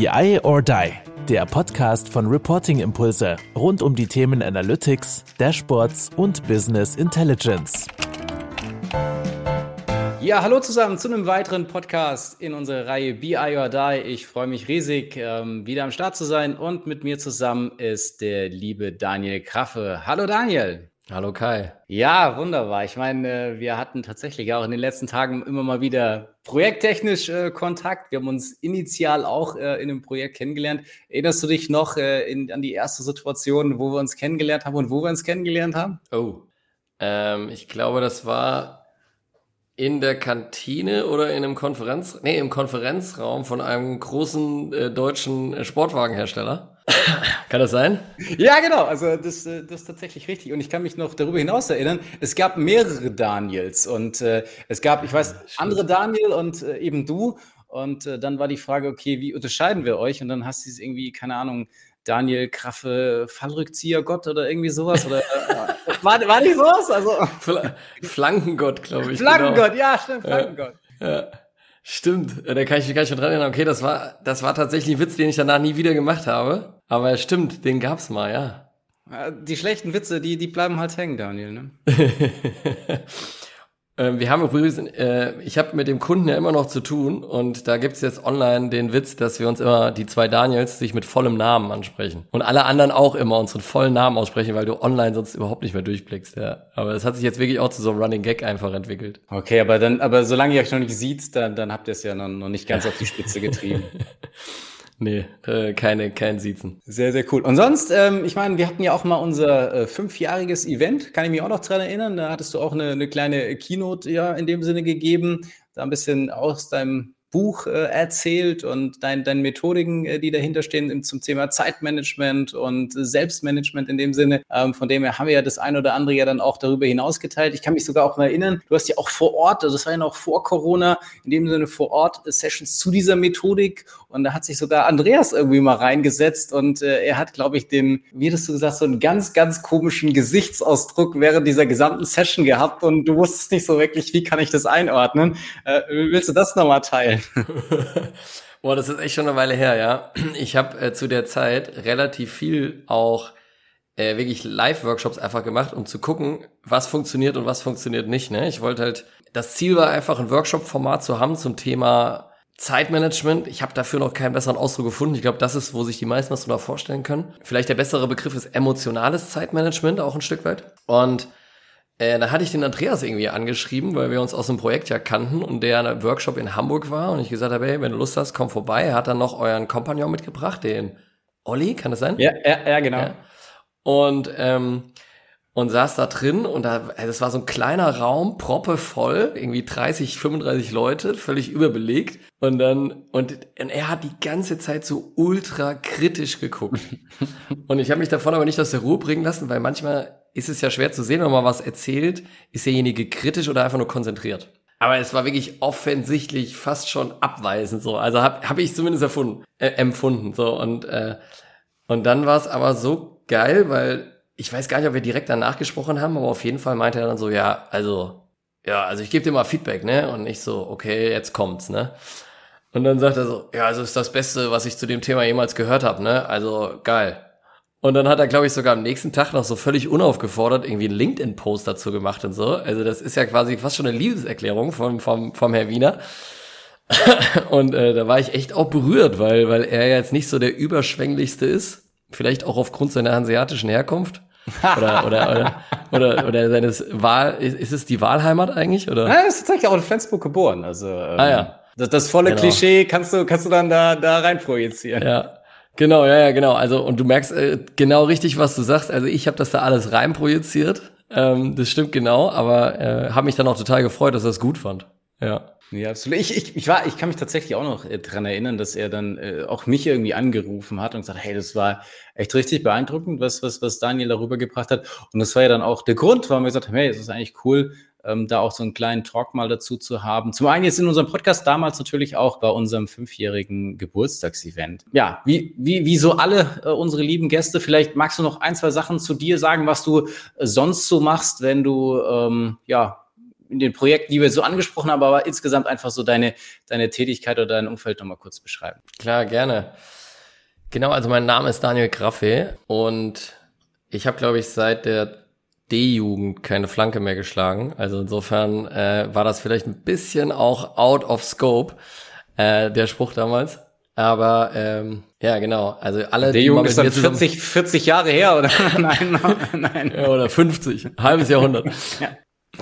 BI or Die, der Podcast von Reporting Impulse rund um die Themen Analytics, Dashboards und Business Intelligence. Ja, hallo zusammen zu einem weiteren Podcast in unserer Reihe BI or Die. Ich freue mich riesig, ähm, wieder am Start zu sein und mit mir zusammen ist der liebe Daniel Kraffe. Hallo Daniel. Hallo Kai. Ja, wunderbar. Ich meine, äh, wir hatten tatsächlich auch in den letzten Tagen immer mal wieder projekttechnisch äh, Kontakt. Wir haben uns initial auch äh, in einem Projekt kennengelernt. Erinnerst du dich noch in, an die erste Situation, wo wir uns kennengelernt haben und wo wir uns kennengelernt haben? Oh, ähm, ich glaube, das war in der Kantine oder in einem Konferenz, nee, im Konferenzraum von einem großen äh, deutschen Sportwagenhersteller. kann das sein? Ja, genau. Also das, äh, das ist tatsächlich richtig. Und ich kann mich noch darüber hinaus erinnern, es gab mehrere Daniels und äh, es gab, ich weiß, andere Daniel und äh, eben du. Und äh, dann war die Frage, okay, wie unterscheiden wir euch? Und dann hast du es irgendwie, keine Ahnung, Daniel Kraffe, Fallrückzieher Gott oder irgendwie sowas? Oder, äh, war, war nicht sowas? Also, Flankengott, glaube ich. Flankengott, genau. ja, stimmt, Flankengott. Ja, ja. Stimmt, da kann ich mich gar nicht dran erinnern. Okay, das war, das war tatsächlich ein Witz, den ich danach nie wieder gemacht habe. Aber stimmt, den gab's mal, ja. Die schlechten Witze, die, die bleiben halt hängen, Daniel, ne? Ähm, wir haben übrigens, äh, ich habe mit dem Kunden ja immer noch zu tun und da gibt's jetzt online den Witz, dass wir uns immer, die zwei Daniels, sich mit vollem Namen ansprechen. Und alle anderen auch immer unseren vollen Namen aussprechen, weil du online sonst überhaupt nicht mehr durchblickst, ja. Aber das hat sich jetzt wirklich auch zu so einem Running Gag einfach entwickelt. Okay, aber dann, aber solange ihr euch noch nicht sieht, dann, dann habt ihr es ja noch, noch nicht ganz auf die Spitze getrieben. Nee, äh, keine, kein Siezen. Sehr, sehr cool. Und sonst, ähm, ich meine, wir hatten ja auch mal unser äh, fünfjähriges Event, kann ich mich auch noch dran erinnern. Da hattest du auch eine, eine kleine Keynote ja in dem Sinne gegeben, da ein bisschen aus deinem Buch äh, erzählt und dein, deine Methodiken, äh, die dahinter stehen zum Thema Zeitmanagement und Selbstmanagement in dem Sinne. Ähm, von dem her haben wir ja das ein oder andere ja dann auch darüber hinaus geteilt. Ich kann mich sogar auch mal erinnern, du hast ja auch vor Ort, also das war ja noch vor Corona, in dem Sinne vor Ort Sessions zu dieser Methodik und da hat sich sogar Andreas irgendwie mal reingesetzt und äh, er hat, glaube ich, den, wie hättest du gesagt, so einen ganz, ganz komischen Gesichtsausdruck während dieser gesamten Session gehabt und du wusstest nicht so wirklich, wie kann ich das einordnen. Äh, willst du das nochmal teilen? Boah, das ist echt schon eine Weile her, ja. Ich habe äh, zu der Zeit relativ viel auch äh, wirklich Live-Workshops einfach gemacht, um zu gucken, was funktioniert und was funktioniert nicht. Ne? Ich wollte halt, das Ziel war einfach ein Workshop-Format zu haben zum Thema Zeitmanagement. Ich habe dafür noch keinen besseren Ausdruck gefunden. Ich glaube, das ist, wo sich die meisten was drunter vorstellen können. Vielleicht der bessere Begriff ist emotionales Zeitmanagement, auch ein Stück weit. Und äh, da hatte ich den Andreas irgendwie angeschrieben, weil wir uns aus dem Projekt ja kannten und der in einem Workshop in Hamburg war und ich gesagt habe, hey, wenn du Lust hast, komm vorbei. Er hat dann noch euren Kompagnon mitgebracht, den Olli, kann das sein? Ja, ja, ja genau. Ja. Und ähm, und saß da drin und da, das war so ein kleiner Raum, proppe voll, irgendwie 30, 35 Leute, völlig überbelegt. Und dann, und, und er hat die ganze Zeit so ultra kritisch geguckt. und ich habe mich davon aber nicht aus der Ruhe bringen lassen, weil manchmal ist es ja schwer zu sehen, wenn man was erzählt, ist derjenige kritisch oder einfach nur konzentriert. Aber es war wirklich offensichtlich fast schon abweisend so. Also habe hab ich zumindest erfunden, äh, empfunden so und äh, und dann war es aber so geil, weil ich weiß gar nicht, ob wir direkt danach gesprochen haben, aber auf jeden Fall meinte er dann so, ja, also ja, also ich gebe dir mal Feedback, ne? Und ich so, okay, jetzt kommt's, ne? Und dann sagt er so, ja, also ist das Beste, was ich zu dem Thema jemals gehört habe, ne? Also geil. Und dann hat er, glaube ich, sogar am nächsten Tag noch so völlig unaufgefordert irgendwie einen LinkedIn-Post dazu gemacht und so. Also das ist ja quasi fast schon eine Liebeserklärung vom, vom, vom Herr Wiener. und äh, da war ich echt auch berührt, weil, weil er jetzt nicht so der überschwänglichste ist. Vielleicht auch aufgrund seiner hanseatischen Herkunft. Oder, oder, oder, oder, oder seines Wahl, ist, es die Wahlheimat eigentlich? Oder? Ja, ist tatsächlich auch in Flensburg geboren. Also, ähm, ah, ja. das, das volle genau. Klischee kannst du, kannst du dann da, da rein projizieren. Ja. Genau, ja, ja, genau. Also und du merkst äh, genau richtig, was du sagst. Also ich habe das da alles rein projiziert. Ähm, das stimmt genau, aber äh, habe mich dann auch total gefreut, dass er es gut fand. Ja. Ja, absolut. Ich, ich, ich, war, ich kann mich tatsächlich auch noch äh, dran erinnern, dass er dann äh, auch mich irgendwie angerufen hat und gesagt, hey, das war echt richtig beeindruckend, was, was, was Daniel darüber gebracht hat. Und das war ja dann auch der Grund, warum wir gesagt haben, hey, es ist eigentlich cool, ähm, da auch so einen kleinen Talk mal dazu zu haben. Zum einen jetzt in unserem Podcast, damals natürlich auch bei unserem fünfjährigen Geburtstagsevent. Ja, wie, wie, wie so alle äh, unsere lieben Gäste, vielleicht magst du noch ein, zwei Sachen zu dir sagen, was du äh, sonst so machst, wenn du ähm, ja in den Projekten, die wir so angesprochen haben, aber insgesamt einfach so deine, deine Tätigkeit oder dein Umfeld nochmal kurz beschreiben. Klar, gerne. Genau, also mein Name ist Daniel Graffe und ich habe, glaube ich, seit der D-Jugend keine Flanke mehr geschlagen. Also insofern äh, war das vielleicht ein bisschen auch out of scope, äh, der Spruch damals. Aber ähm, ja, genau. Also alle. Junge ist dann 40, 40 Jahre her, oder? nein, nein. Ja, oder 50, halbes Jahrhundert. ja.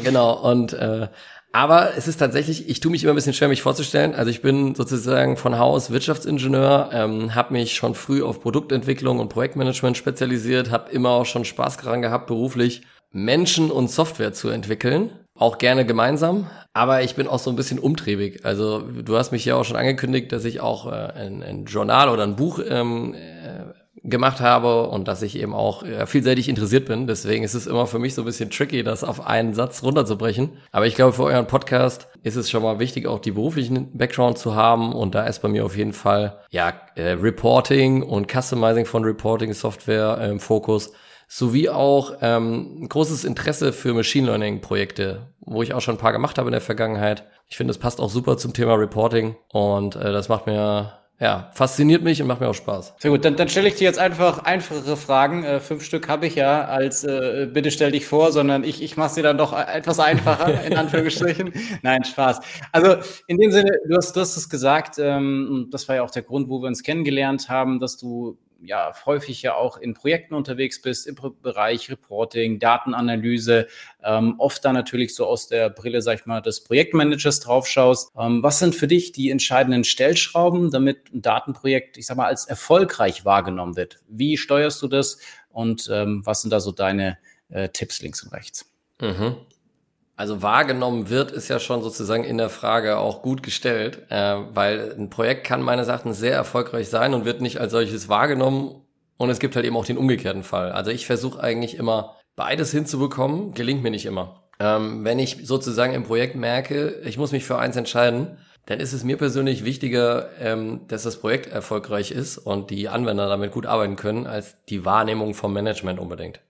Genau. Und äh, aber es ist tatsächlich, ich tue mich immer ein bisschen schwer, mich vorzustellen. Also ich bin sozusagen von Haus Wirtschaftsingenieur, ähm, habe mich schon früh auf Produktentwicklung und Projektmanagement spezialisiert, habe immer auch schon Spaß daran gehabt, beruflich Menschen und Software zu entwickeln. Auch gerne gemeinsam, aber ich bin auch so ein bisschen umtriebig. Also du hast mich ja auch schon angekündigt, dass ich auch äh, ein, ein Journal oder ein Buch ähm, äh, gemacht habe und dass ich eben auch vielseitig interessiert bin. Deswegen ist es immer für mich so ein bisschen tricky, das auf einen Satz runterzubrechen. Aber ich glaube, für euren Podcast ist es schon mal wichtig, auch die beruflichen Background zu haben. Und da ist bei mir auf jeden Fall ja äh, Reporting und Customizing von Reporting Software im Fokus sowie auch ähm, großes Interesse für Machine Learning Projekte, wo ich auch schon ein paar gemacht habe in der Vergangenheit. Ich finde, es passt auch super zum Thema Reporting und äh, das macht mir ja, fasziniert mich und macht mir auch Spaß. Sehr gut, dann, dann stelle ich dir jetzt einfach einfachere Fragen. Äh, fünf Stück habe ich ja als äh, bitte stell dich vor, sondern ich, ich mache sie dann doch etwas einfacher, in Anführungsstrichen. Nein, Spaß. Also in dem Sinne, du hast, du hast es gesagt, ähm, das war ja auch der Grund, wo wir uns kennengelernt haben, dass du ja häufig ja auch in Projekten unterwegs bist, im Bereich Reporting, Datenanalyse, ähm, oft dann natürlich so aus der Brille, sag ich mal, des Projektmanagers draufschaust. Ähm, was sind für dich die entscheidenden Stellschrauben, damit ein Datenprojekt, ich sag mal, als erfolgreich wahrgenommen wird? Wie steuerst du das und ähm, was sind da so deine äh, Tipps links und rechts? Mhm. Also wahrgenommen wird, ist ja schon sozusagen in der Frage auch gut gestellt, äh, weil ein Projekt kann meines Erachtens sehr erfolgreich sein und wird nicht als solches wahrgenommen. Und es gibt halt eben auch den umgekehrten Fall. Also ich versuche eigentlich immer beides hinzubekommen, gelingt mir nicht immer. Ähm, wenn ich sozusagen im Projekt merke, ich muss mich für eins entscheiden, dann ist es mir persönlich wichtiger, ähm, dass das Projekt erfolgreich ist und die Anwender damit gut arbeiten können, als die Wahrnehmung vom Management unbedingt.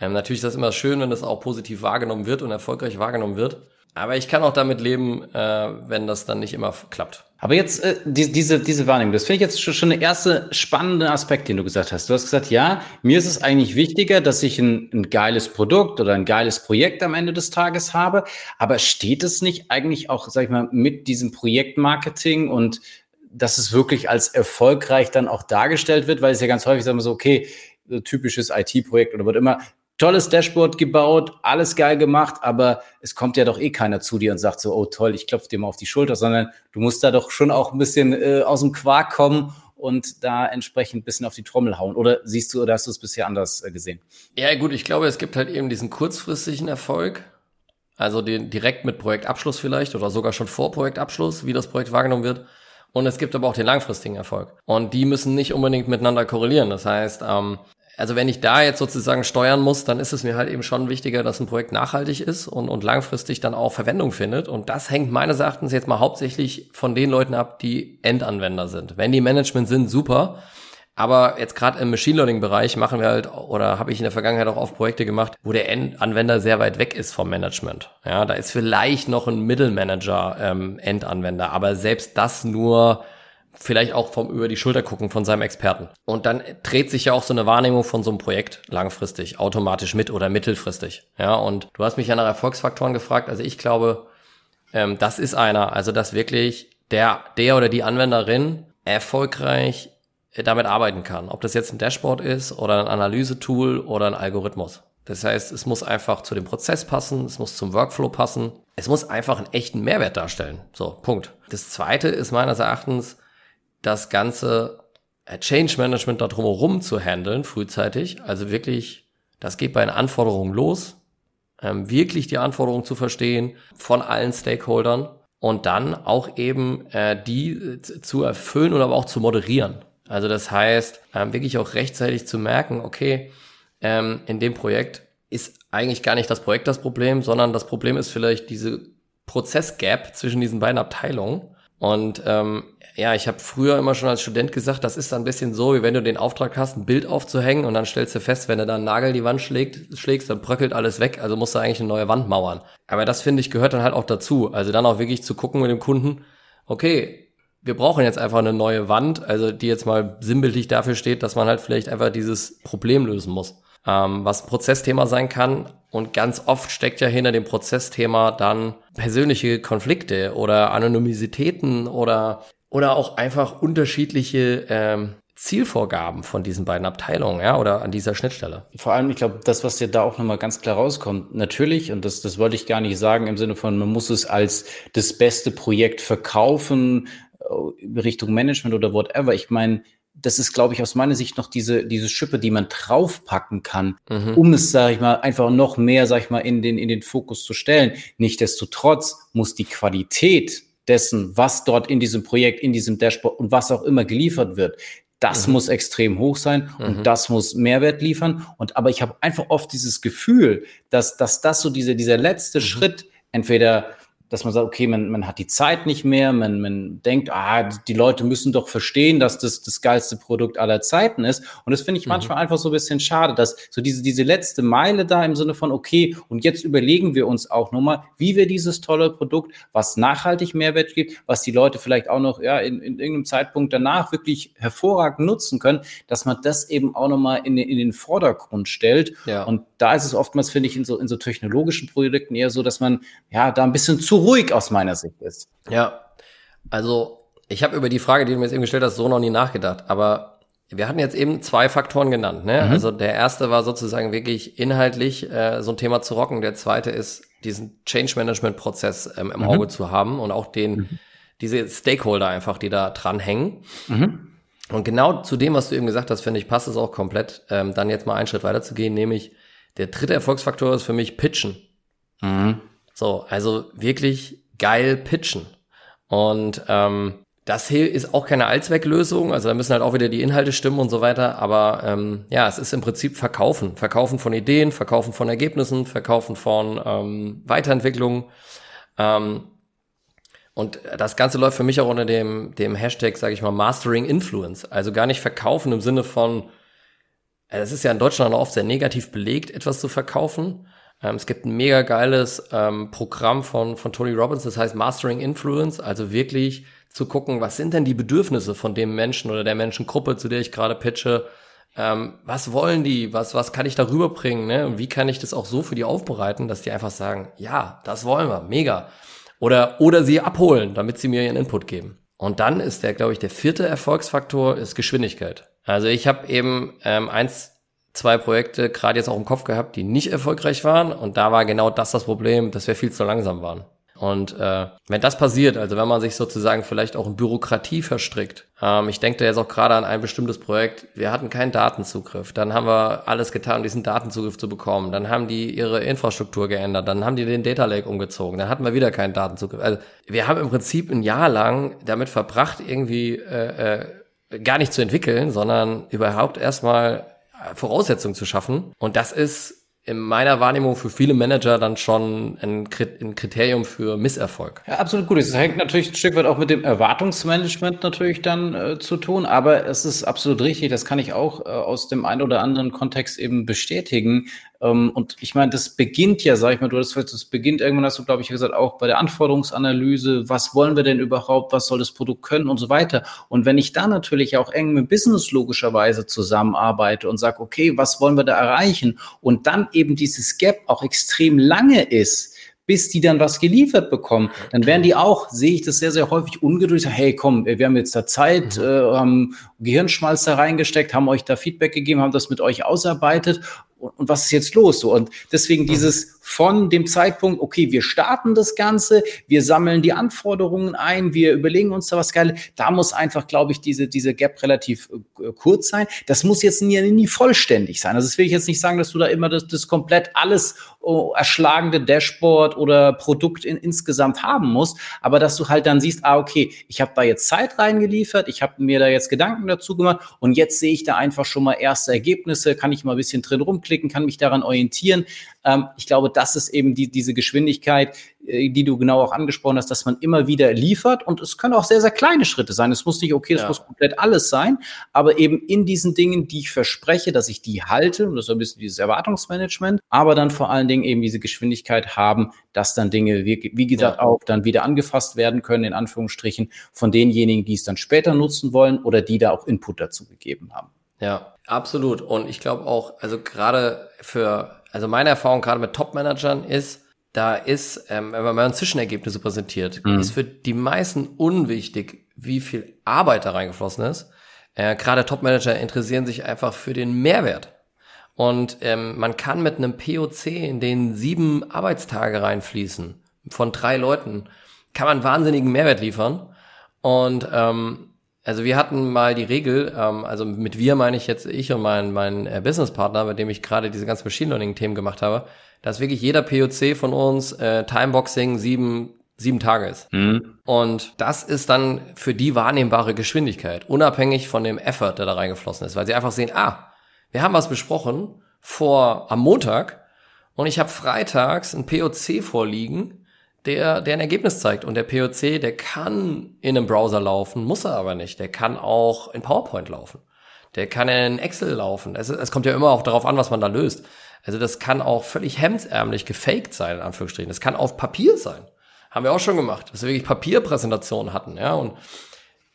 Ähm, natürlich ist das immer schön, wenn das auch positiv wahrgenommen wird und erfolgreich wahrgenommen wird. Aber ich kann auch damit leben, äh, wenn das dann nicht immer klappt. Aber jetzt äh, die, diese, diese Wahrnehmung, das finde ich jetzt schon, schon der erste spannende Aspekt, den du gesagt hast. Du hast gesagt, ja, mir ist es eigentlich wichtiger, dass ich ein, ein geiles Produkt oder ein geiles Projekt am Ende des Tages habe. Aber steht es nicht eigentlich auch, sag ich mal, mit diesem Projektmarketing und dass es wirklich als erfolgreich dann auch dargestellt wird? Weil es ja ganz häufig sagen wir so, okay, typisches IT-Projekt oder wird immer, tolles Dashboard gebaut, alles geil gemacht, aber es kommt ja doch eh keiner zu dir und sagt so, oh toll, ich klopfe dir mal auf die Schulter, sondern du musst da doch schon auch ein bisschen äh, aus dem Quark kommen und da entsprechend ein bisschen auf die Trommel hauen. Oder siehst du, oder hast du es bisher anders äh, gesehen? Ja, gut, ich glaube, es gibt halt eben diesen kurzfristigen Erfolg. Also den direkt mit Projektabschluss vielleicht oder sogar schon vor Projektabschluss, wie das Projekt wahrgenommen wird. Und es gibt aber auch den langfristigen Erfolg. Und die müssen nicht unbedingt miteinander korrelieren. Das heißt, ähm, also wenn ich da jetzt sozusagen steuern muss, dann ist es mir halt eben schon wichtiger, dass ein Projekt nachhaltig ist und, und langfristig dann auch Verwendung findet. Und das hängt meines Erachtens jetzt mal hauptsächlich von den Leuten ab, die Endanwender sind. Wenn die Management sind, super. Aber jetzt gerade im Machine Learning Bereich machen wir halt oder habe ich in der Vergangenheit auch oft Projekte gemacht, wo der Endanwender sehr weit weg ist vom Management. Ja, da ist vielleicht noch ein Mittelmanager ähm, Endanwender, aber selbst das nur vielleicht auch vom über die Schulter gucken von seinem Experten. Und dann dreht sich ja auch so eine Wahrnehmung von so einem Projekt langfristig, automatisch mit oder mittelfristig. Ja, und du hast mich ja nach Erfolgsfaktoren gefragt. Also ich glaube, ähm, das ist einer. Also dass wirklich der, der oder die Anwenderin erfolgreich damit arbeiten kann. Ob das jetzt ein Dashboard ist oder ein Analysetool oder ein Algorithmus. Das heißt, es muss einfach zu dem Prozess passen, es muss zum Workflow passen, es muss einfach einen echten Mehrwert darstellen. So, Punkt. Das zweite ist meines Erachtens, das ganze äh, Change Management da drumherum zu handeln, frühzeitig. Also wirklich, das geht bei den Anforderungen los, ähm, wirklich die Anforderungen zu verstehen von allen Stakeholdern und dann auch eben äh, die äh, zu erfüllen und aber auch zu moderieren. Also das heißt, ähm, wirklich auch rechtzeitig zu merken, okay, ähm, in dem Projekt ist eigentlich gar nicht das Projekt das Problem, sondern das Problem ist vielleicht diese Prozessgap zwischen diesen beiden Abteilungen Und ähm, ja, ich habe früher immer schon als Student gesagt, das ist ein bisschen so, wie wenn du den Auftrag hast, ein Bild aufzuhängen und dann stellst du fest, wenn du da einen Nagel in die Wand schlägt, schlägst, dann bröckelt alles weg, also musst du eigentlich eine neue Wand mauern. Aber das finde ich gehört dann halt auch dazu. Also dann auch wirklich zu gucken mit dem Kunden, okay, wir brauchen jetzt einfach eine neue Wand, also die jetzt mal sinnbildlich dafür steht, dass man halt vielleicht einfach dieses Problem lösen muss. Ähm, was ein Prozessthema sein kann. Und ganz oft steckt ja hinter dem Prozessthema dann persönliche Konflikte oder Anonymisitäten oder, oder auch einfach unterschiedliche ähm, Zielvorgaben von diesen beiden Abteilungen, ja, oder an dieser Schnittstelle. Vor allem, ich glaube, das, was dir da auch nochmal ganz klar rauskommt, natürlich, und das, das wollte ich gar nicht sagen im Sinne von, man muss es als das beste Projekt verkaufen, äh, Richtung Management oder whatever. Ich meine, das ist, glaube ich, aus meiner Sicht noch diese, diese Schippe, die man draufpacken kann, mhm. um es, sage ich mal, einfach noch mehr, sage ich mal, in den, in den Fokus zu stellen. Nichtsdestotrotz muss die Qualität dessen, was dort in diesem Projekt, in diesem Dashboard und was auch immer geliefert wird, das mhm. muss extrem hoch sein und mhm. das muss Mehrwert liefern. Und aber ich habe einfach oft dieses Gefühl, dass, dass das so diese, dieser letzte mhm. Schritt entweder dass man sagt, okay, man, man hat die Zeit nicht mehr, man, man denkt, ah, die Leute müssen doch verstehen, dass das das geilste Produkt aller Zeiten ist. Und das finde ich mhm. manchmal einfach so ein bisschen schade, dass so diese, diese letzte Meile da im Sinne von, okay, und jetzt überlegen wir uns auch nochmal, wie wir dieses tolle Produkt, was nachhaltig Mehrwert gibt, was die Leute vielleicht auch noch ja, in, in irgendeinem Zeitpunkt danach wirklich hervorragend nutzen können, dass man das eben auch nochmal in, in den Vordergrund stellt. Ja. Und da ist es oftmals, finde ich, in so, in so technologischen Projekten eher so, dass man ja da ein bisschen zu ruhig aus meiner Sicht ist. Ja, also ich habe über die Frage, die du mir jetzt eben gestellt hast, so noch nie nachgedacht. Aber wir hatten jetzt eben zwei Faktoren genannt. Ne? Mhm. Also der erste war sozusagen wirklich inhaltlich äh, so ein Thema zu rocken. Der zweite ist, diesen Change-Management-Prozess ähm, im mhm. Auge zu haben und auch den, mhm. diese Stakeholder einfach, die da dranhängen. Mhm. Und genau zu dem, was du eben gesagt hast, finde ich, passt es auch komplett, ähm, dann jetzt mal einen Schritt weiter zu gehen, nämlich der dritte Erfolgsfaktor ist für mich Pitchen. Mhm. So, also wirklich geil pitchen. Und ähm, das hier ist auch keine Allzwecklösung, also da müssen halt auch wieder die Inhalte stimmen und so weiter, aber ähm, ja, es ist im Prinzip Verkaufen. Verkaufen von Ideen, Verkaufen von Ergebnissen, Verkaufen von ähm, Weiterentwicklung. Ähm, und das Ganze läuft für mich auch unter dem, dem Hashtag, sage ich mal, Mastering Influence. Also gar nicht verkaufen im Sinne von, es ist ja in Deutschland oft sehr negativ belegt, etwas zu verkaufen, ähm, es gibt ein mega geiles ähm, Programm von, von Tony Robbins, das heißt Mastering Influence, also wirklich zu gucken, was sind denn die Bedürfnisse von dem Menschen oder der Menschengruppe, zu der ich gerade pitche, ähm, was wollen die, was, was kann ich darüber bringen, ne? und wie kann ich das auch so für die aufbereiten, dass die einfach sagen, ja, das wollen wir, mega. Oder, oder sie abholen, damit sie mir ihren Input geben. Und dann ist der, glaube ich, der vierte Erfolgsfaktor ist Geschwindigkeit. Also ich habe eben ähm, eins zwei Projekte gerade jetzt auch im Kopf gehabt, die nicht erfolgreich waren. Und da war genau das das Problem, dass wir viel zu langsam waren. Und äh, wenn das passiert, also wenn man sich sozusagen vielleicht auch in Bürokratie verstrickt, ähm, ich denke da jetzt auch gerade an ein bestimmtes Projekt, wir hatten keinen Datenzugriff, dann haben wir alles getan, um diesen Datenzugriff zu bekommen, dann haben die ihre Infrastruktur geändert, dann haben die den Data Lake umgezogen, dann hatten wir wieder keinen Datenzugriff. Also wir haben im Prinzip ein Jahr lang damit verbracht, irgendwie äh, äh, gar nicht zu entwickeln, sondern überhaupt erstmal Voraussetzungen zu schaffen. Und das ist in meiner Wahrnehmung für viele Manager dann schon ein, Kriterium für Misserfolg. Ja, absolut gut. Es hängt natürlich ein Stück weit auch mit dem Erwartungsmanagement natürlich dann äh, zu tun, aber es ist absolut richtig, das kann ich auch äh, aus dem einen oder anderen Kontext eben bestätigen. Ähm, und ich meine, das beginnt ja, sag ich mal, du hast das beginnt irgendwann, hast du, glaube ich, gesagt, auch bei der Anforderungsanalyse, was wollen wir denn überhaupt, was soll das Produkt können und so weiter. Und wenn ich da natürlich auch eng mit Business logischerweise zusammenarbeite und sage, okay, was wollen wir da erreichen? Und dann eben dieses Gap auch extrem lange ist, bis die dann was geliefert bekommen. Dann werden die auch, sehe ich das sehr, sehr häufig ungeduldig, sagen, hey, komm, wir haben jetzt da Zeit, mhm. äh, haben Gehirnschmalz da reingesteckt, haben euch da Feedback gegeben, haben das mit euch ausarbeitet und was ist jetzt los? So, und deswegen mhm. dieses von dem Zeitpunkt, okay, wir starten das Ganze, wir sammeln die Anforderungen ein, wir überlegen uns da was Geiles, da muss einfach, glaube ich, diese, diese Gap relativ äh, kurz sein. Das muss jetzt nie, nie vollständig sein. Also das will ich jetzt nicht sagen, dass du da immer das, das komplett alles oh, erschlagende Dashboard oder Produkt in, insgesamt haben musst, aber dass du halt dann siehst, ah, okay, ich habe da jetzt Zeit reingeliefert, ich habe mir da jetzt Gedanken dazu gemacht und jetzt sehe ich da einfach schon mal erste Ergebnisse, kann ich mal ein bisschen drin rumklicken, kann mich daran orientieren. Ähm, ich glaube, das ist eben die, diese Geschwindigkeit, äh, die du genau auch angesprochen hast, dass man immer wieder liefert. Und es können auch sehr, sehr kleine Schritte sein. Es muss nicht, okay, das ja. muss komplett alles sein, aber eben in diesen Dingen, die ich verspreche, dass ich die halte, und das ist ein bisschen dieses Erwartungsmanagement, aber dann vor allen Dingen eben diese Geschwindigkeit haben, dass dann Dinge, wie, wie gesagt, ja. auch dann wieder angefasst werden können, in Anführungsstrichen, von denjenigen, die es dann später nutzen wollen oder die da auch Input dazu gegeben haben. Ja, absolut. Und ich glaube auch, also gerade für, also meine Erfahrung gerade mit Top-Managern ist, da ist, ähm, wenn man Zwischenergebnisse präsentiert, mhm. ist für die meisten unwichtig, wie viel Arbeit da reingeflossen ist. Äh, Gerade Top-Manager interessieren sich einfach für den Mehrwert. Und ähm, man kann mit einem POC, in den sieben Arbeitstage reinfließen, von drei Leuten, kann man wahnsinnigen Mehrwert liefern. Und ähm, also wir hatten mal die Regel, ähm, also mit wir meine ich jetzt ich und mein, mein äh, Businesspartner, mit dem ich gerade diese ganzen Machine Learning-Themen gemacht habe, dass wirklich jeder POC von uns äh, Timeboxing sieben, sieben Tage ist. Mhm. Und das ist dann für die wahrnehmbare Geschwindigkeit, unabhängig von dem Effort, der da reingeflossen ist, weil sie einfach sehen, ah, wir haben was besprochen vor am Montag und ich habe freitags ein POC vorliegen, der, der ein Ergebnis zeigt. Und der POC, der kann in einem Browser laufen, muss er aber nicht. Der kann auch in PowerPoint laufen. Der kann in Excel laufen. Es, es kommt ja immer auch darauf an, was man da löst. Also das kann auch völlig hemdsärmlich gefaked sein, in Anführungsstrichen. Das kann auf Papier sein. Haben wir auch schon gemacht, dass wir wirklich Papierpräsentationen hatten, ja. Und,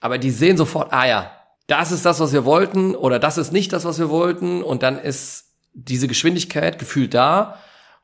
aber die sehen sofort, ah ja, das ist das, was wir wollten, oder das ist nicht das, was wir wollten. Und dann ist diese Geschwindigkeit gefühlt da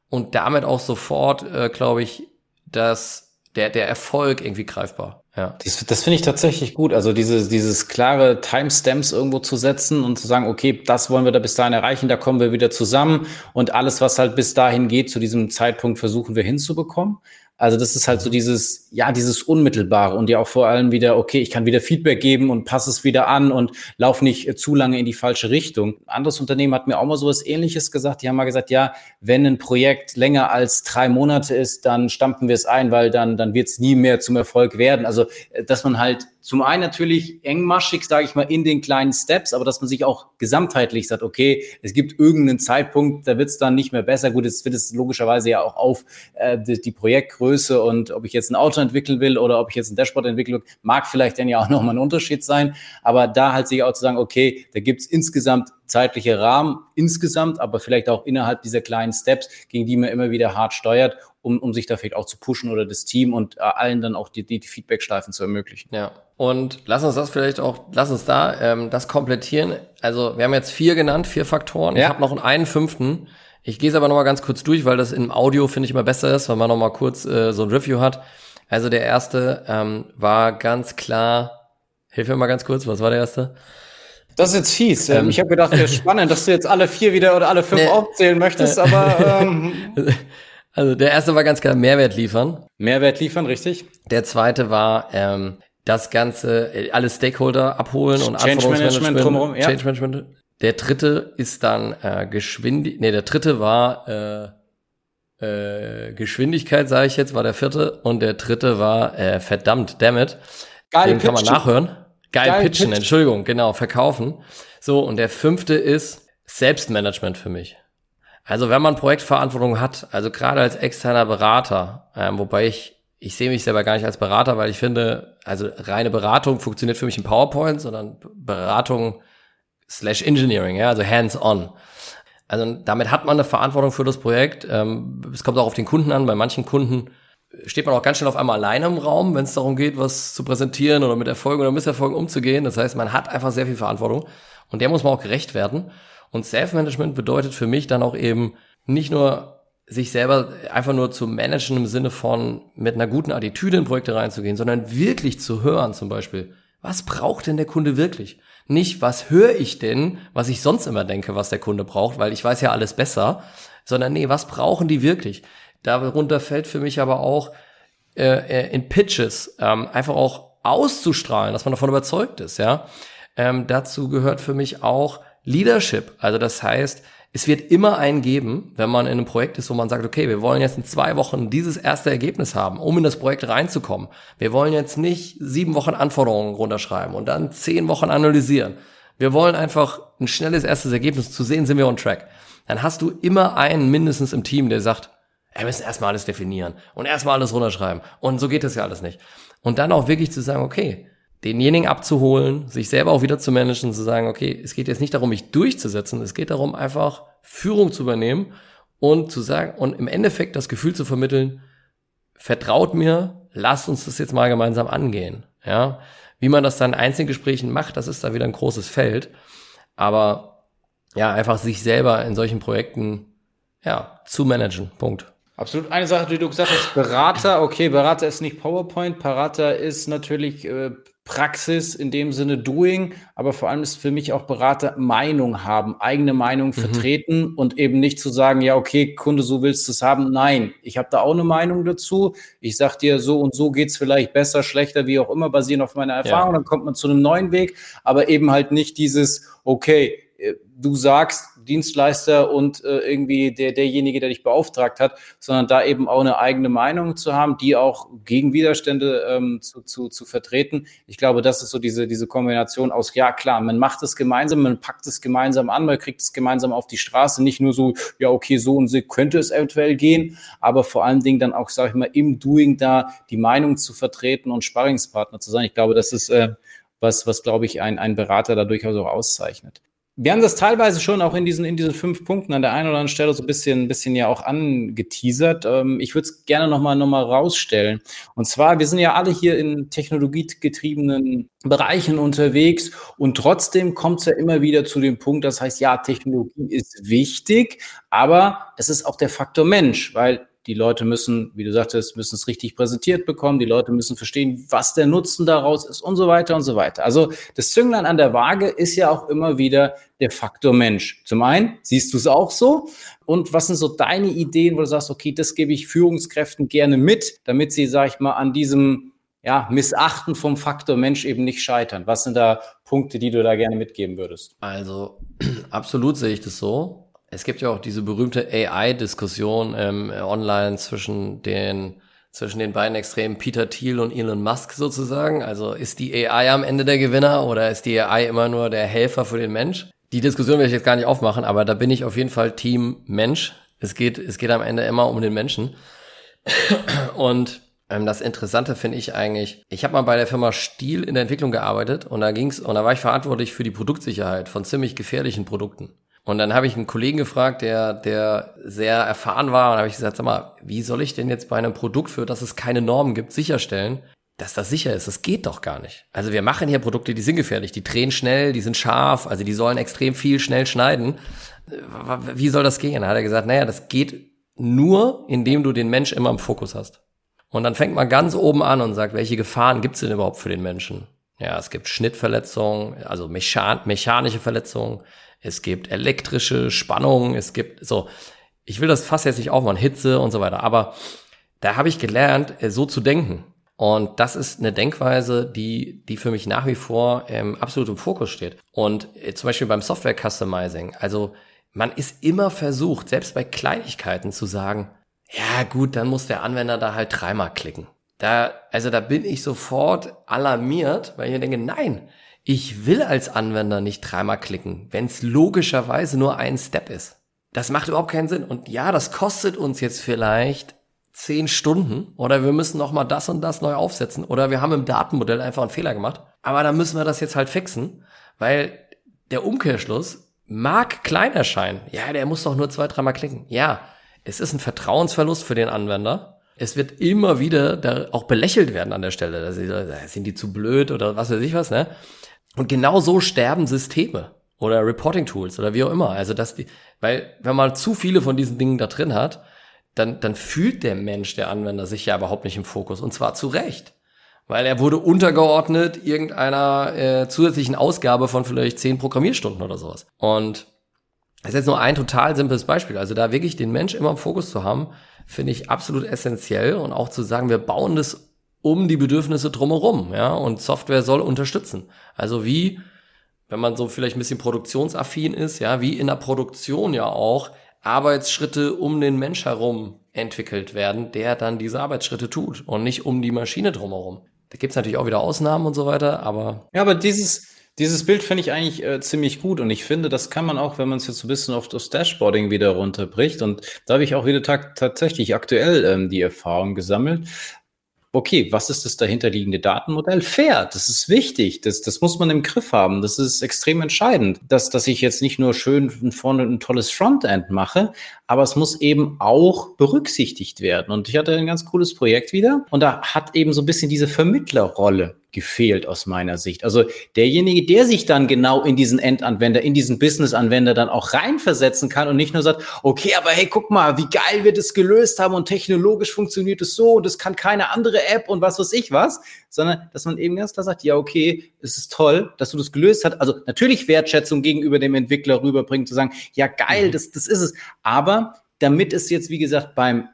und damit auch sofort, äh, glaube ich, dass der, der Erfolg irgendwie greifbar. Ja. Das, das finde ich tatsächlich gut. Also dieses, dieses klare Timestamps irgendwo zu setzen und zu sagen, okay, das wollen wir da bis dahin erreichen, da kommen wir wieder zusammen und alles, was halt bis dahin geht, zu diesem Zeitpunkt versuchen wir hinzubekommen. Also das ist halt so dieses, ja, dieses Unmittelbare und ja auch vor allem wieder, okay, ich kann wieder Feedback geben und passe es wieder an und laufe nicht zu lange in die falsche Richtung. Ein anderes Unternehmen hat mir auch mal so was ähnliches gesagt. Die haben mal gesagt, ja, wenn ein Projekt länger als drei Monate ist, dann stampfen wir es ein, weil dann, dann wird es nie mehr zum Erfolg werden. Also, äh, dass man halt zum einen natürlich engmaschig, sage ich mal, in den kleinen Steps, aber dass man sich auch gesamtheitlich sagt, okay, es gibt irgendeinen Zeitpunkt, da wird es dann nicht mehr besser. Gut, es wird es logischerweise ja auch auf äh, die, die, Projektgröße und ob ich jetzt ein Auto entwickeln will oder ob ich jetzt ein Dashboard entwickeln will, mag vielleicht dann ja auch nochmal ein Unterschied sein. Aber da halt sich auch zu sagen, okay, da gibt es insgesamt zeitliche Rahmen insgesamt, aber vielleicht auch innerhalb dieser kleinen Steps, gegen die man immer wieder hart steuert, um, um sich da vielleicht auch zu pushen oder das Team und äh, allen dann auch die, die, die Feedback-Schleifen zu ermöglichen. Ja. Und lass uns das vielleicht auch, lass uns da ähm, das komplettieren. Also wir haben jetzt vier genannt, vier Faktoren. Ja. Ich habe noch einen fünften. Ich gehe es aber noch mal ganz kurz durch, weil das im Audio finde ich immer besser ist, wenn man noch mal kurz äh, so ein Review hat. Also der erste ähm, war ganz klar. Hilf mir mal ganz kurz. Was war der erste? Das ist jetzt fies. Ähm, ich habe gedacht, das ist spannend, dass du jetzt alle vier wieder oder alle fünf nee. aufzählen möchtest, aber. Ähm, also der erste war ganz klar Mehrwert liefern. Mehrwert liefern, richtig. Der zweite war ähm, das Ganze, äh, alle Stakeholder abholen und Change Management drumherum. Ja. Change Management. Der dritte ist dann äh, Geschwindigkeit. Nee, der dritte war äh, äh, Geschwindigkeit, sage ich jetzt, war der vierte. Und der dritte war äh, verdammt, dammit. Geil, Den kann man nachhören. Geil, Geil pitchen, pitchen, Entschuldigung, genau, verkaufen. So, und der fünfte ist Selbstmanagement für mich. Also wenn man Projektverantwortung hat, also gerade als externer Berater, ähm, wobei ich, ich sehe mich selber gar nicht als Berater, weil ich finde, also reine Beratung funktioniert für mich in PowerPoint, sondern Beratung slash Engineering, ja, also hands-on. Also damit hat man eine Verantwortung für das Projekt. Ähm, es kommt auch auf den Kunden an. Bei manchen Kunden steht man auch ganz schnell auf einmal alleine im Raum, wenn es darum geht, was zu präsentieren oder mit Erfolgen oder Misserfolgen umzugehen. Das heißt, man hat einfach sehr viel Verantwortung und der muss man auch gerecht werden. Und Self-Management bedeutet für mich dann auch eben nicht nur sich selber einfach nur zu managen im Sinne von mit einer guten Attitüde in Projekte reinzugehen, sondern wirklich zu hören zum Beispiel, was braucht denn der Kunde wirklich? Nicht, was höre ich denn, was ich sonst immer denke, was der Kunde braucht, weil ich weiß ja alles besser, sondern nee, was brauchen die wirklich? Darunter fällt für mich aber auch äh, äh, in Pitches ähm, einfach auch auszustrahlen, dass man davon überzeugt ist. Ja, ähm, dazu gehört für mich auch Leadership. Also das heißt, es wird immer einen geben, wenn man in einem Projekt ist, wo man sagt, okay, wir wollen jetzt in zwei Wochen dieses erste Ergebnis haben, um in das Projekt reinzukommen. Wir wollen jetzt nicht sieben Wochen Anforderungen runterschreiben und dann zehn Wochen analysieren. Wir wollen einfach ein schnelles erstes Ergebnis zu sehen, sind wir on track. Dann hast du immer einen mindestens im Team, der sagt, Wir müssen erstmal alles definieren und erstmal alles runterschreiben. Und so geht es ja alles nicht. Und dann auch wirklich zu sagen, okay, denjenigen abzuholen, sich selber auch wieder zu managen, zu sagen, okay, es geht jetzt nicht darum, mich durchzusetzen, es geht darum, einfach Führung zu übernehmen und zu sagen, und im Endeffekt das Gefühl zu vermitteln, vertraut mir, lasst uns das jetzt mal gemeinsam angehen. Ja, wie man das dann in Einzelgesprächen macht, das ist da wieder ein großes Feld. Aber ja, einfach sich selber in solchen Projekten ja, zu managen. Punkt. Absolut. Eine Sache, die du gesagt hast, Berater, okay, Berater ist nicht PowerPoint, Berater ist natürlich äh, Praxis in dem Sinne Doing, aber vor allem ist für mich auch Berater Meinung haben, eigene Meinung mhm. vertreten und eben nicht zu sagen, ja, okay, Kunde, so willst du es haben. Nein, ich habe da auch eine Meinung dazu. Ich sag dir, so und so geht's vielleicht besser, schlechter, wie auch immer, basierend auf meiner Erfahrung. Ja. Dann kommt man zu einem neuen Weg, aber eben halt nicht dieses, okay, äh, du sagst, Dienstleister und äh, irgendwie der, derjenige, der dich beauftragt hat, sondern da eben auch eine eigene Meinung zu haben, die auch gegen Widerstände ähm, zu, zu, zu vertreten. Ich glaube, das ist so diese, diese Kombination aus, ja klar, man macht es gemeinsam, man packt es gemeinsam an, man kriegt es gemeinsam auf die Straße, nicht nur so, ja okay, so und so könnte es eventuell gehen, aber vor allen Dingen dann auch, sage ich mal, im Doing da die Meinung zu vertreten und Sparringspartner zu sein. Ich glaube, das ist äh, was, was glaube ich, ein, ein Berater da durchaus auch auszeichnet. Wir haben das teilweise schon auch in diesen, in diesen fünf Punkten an der einen oder anderen Stelle so ein bisschen, ein bisschen ja auch angeteasert. Ähm, ich würde es gerne nochmal noch mal rausstellen. Und zwar, wir sind ja alle hier in technologiegetriebenen Bereichen unterwegs und trotzdem kommt es ja immer wieder zu dem Punkt, das heißt, ja, Technologie ist wichtig, aber es ist auch der Faktor Mensch, weil die Leute müssen, wie du sagtest, müssen es richtig präsentiert bekommen. Die Leute müssen verstehen, was der Nutzen daraus ist und so weiter und so weiter. Also das Zünglein an der Waage ist ja auch immer wieder der Faktor Mensch. Zum einen siehst du es auch so. Und was sind so deine Ideen, wo du sagst, okay, das gebe ich Führungskräften gerne mit, damit sie, sag ich mal, an diesem ja, Missachten vom Faktor Mensch eben nicht scheitern? Was sind da Punkte, die du da gerne mitgeben würdest? Also absolut sehe ich das so. Es gibt ja auch diese berühmte AI-Diskussion ähm, online zwischen den zwischen den beiden Extremen Peter Thiel und Elon Musk sozusagen. Also ist die AI am Ende der Gewinner oder ist die AI immer nur der Helfer für den Mensch? Die Diskussion will ich jetzt gar nicht aufmachen, aber da bin ich auf jeden Fall Team Mensch. Es geht, es geht am Ende immer um den Menschen. Und ähm, das Interessante finde ich eigentlich, ich habe mal bei der Firma Stiel in der Entwicklung gearbeitet und da ging's und da war ich verantwortlich für die Produktsicherheit von ziemlich gefährlichen Produkten. Und dann habe ich einen Kollegen gefragt, der, der sehr erfahren war, und habe ich gesagt, sag mal, wie soll ich denn jetzt bei einem Produkt, für das es keine Normen gibt, sicherstellen, dass das sicher ist? Das geht doch gar nicht. Also wir machen hier Produkte, die sind gefährlich, die drehen schnell, die sind scharf, also die sollen extrem viel schnell schneiden. Wie soll das gehen? Da hat er gesagt, naja, das geht nur, indem du den Mensch immer im Fokus hast. Und dann fängt man ganz oben an und sagt, welche Gefahren gibt es denn überhaupt für den Menschen? Ja, es gibt Schnittverletzungen, also mechan mechanische Verletzungen, es gibt elektrische Spannung, es gibt so, ich will das fast jetzt nicht aufmachen, Hitze und so weiter, aber da habe ich gelernt, äh, so zu denken. Und das ist eine Denkweise, die, die für mich nach wie vor ähm, absolut im Fokus steht. Und äh, zum Beispiel beim Software Customizing, also man ist immer versucht, selbst bei Kleinigkeiten zu sagen, ja gut, dann muss der Anwender da halt dreimal klicken. Da, also da bin ich sofort alarmiert, weil ich mir denke, nein, ich will als Anwender nicht dreimal klicken, wenn es logischerweise nur ein Step ist. Das macht überhaupt keinen Sinn. Und ja, das kostet uns jetzt vielleicht zehn Stunden oder wir müssen noch mal das und das neu aufsetzen oder wir haben im Datenmodell einfach einen Fehler gemacht. Aber dann müssen wir das jetzt halt fixen, weil der Umkehrschluss mag klein erscheinen. Ja, der muss doch nur zwei, dreimal klicken. Ja, es ist ein Vertrauensverlust für den Anwender. Es wird immer wieder da auch belächelt werden an der Stelle. Da sind die zu blöd oder was weiß ich was, ne? Und genau so sterben Systeme oder Reporting Tools oder wie auch immer. Also dass die, weil wenn man zu viele von diesen Dingen da drin hat, dann, dann fühlt der Mensch, der Anwender, sich ja überhaupt nicht im Fokus. Und zwar zu Recht. Weil er wurde untergeordnet irgendeiner äh, zusätzlichen Ausgabe von vielleicht zehn Programmierstunden oder sowas. Und das ist jetzt nur ein total simples Beispiel. Also da wirklich den Mensch immer im Fokus zu haben, finde ich absolut essentiell. Und auch zu sagen, wir bauen das um die Bedürfnisse drumherum, ja, und Software soll unterstützen. Also wie, wenn man so vielleicht ein bisschen produktionsaffin ist, ja, wie in der Produktion ja auch Arbeitsschritte um den Mensch herum entwickelt werden, der dann diese Arbeitsschritte tut und nicht um die Maschine drumherum. Da gibt's natürlich auch wieder Ausnahmen und so weiter, aber. Ja, aber dieses, Dieses Bild finde ich eigentlich äh, ziemlich gut und ich finde, das kann man auch, wenn man es jetzt so ein bisschen auf das Dashboarding wieder runterbricht und da habe ich auch wieder tatsächlich aktuell ähm, die Erfahrung gesammelt okay, was ist das dahinterliegende Datenmodell? Fair, das ist wichtig, das, das muss man im Griff haben, das ist extrem entscheidend, dass, dass ich jetzt nicht nur schön vorne ein tolles Frontend mache, aber es muss eben auch berücksichtigt werden. Und ich hatte ein ganz cooles Projekt wieder und da hat eben so ein bisschen diese Vermittlerrolle gefehlt aus meiner Sicht. Also derjenige, der sich dann genau in diesen Endanwender, in diesen Business-Anwender dann auch reinversetzen kann und nicht nur sagt, okay, aber hey, guck mal, wie geil wir das gelöst haben und technologisch funktioniert es so und das kann keine andere App und was weiß ich was, sondern dass man eben ganz klar sagt, ja, okay, es ist toll, dass du das gelöst hast. Also natürlich Wertschätzung gegenüber dem Entwickler rüberbringen, zu sagen, ja, geil, mhm. das, das ist es. Aber damit es jetzt, wie gesagt, beim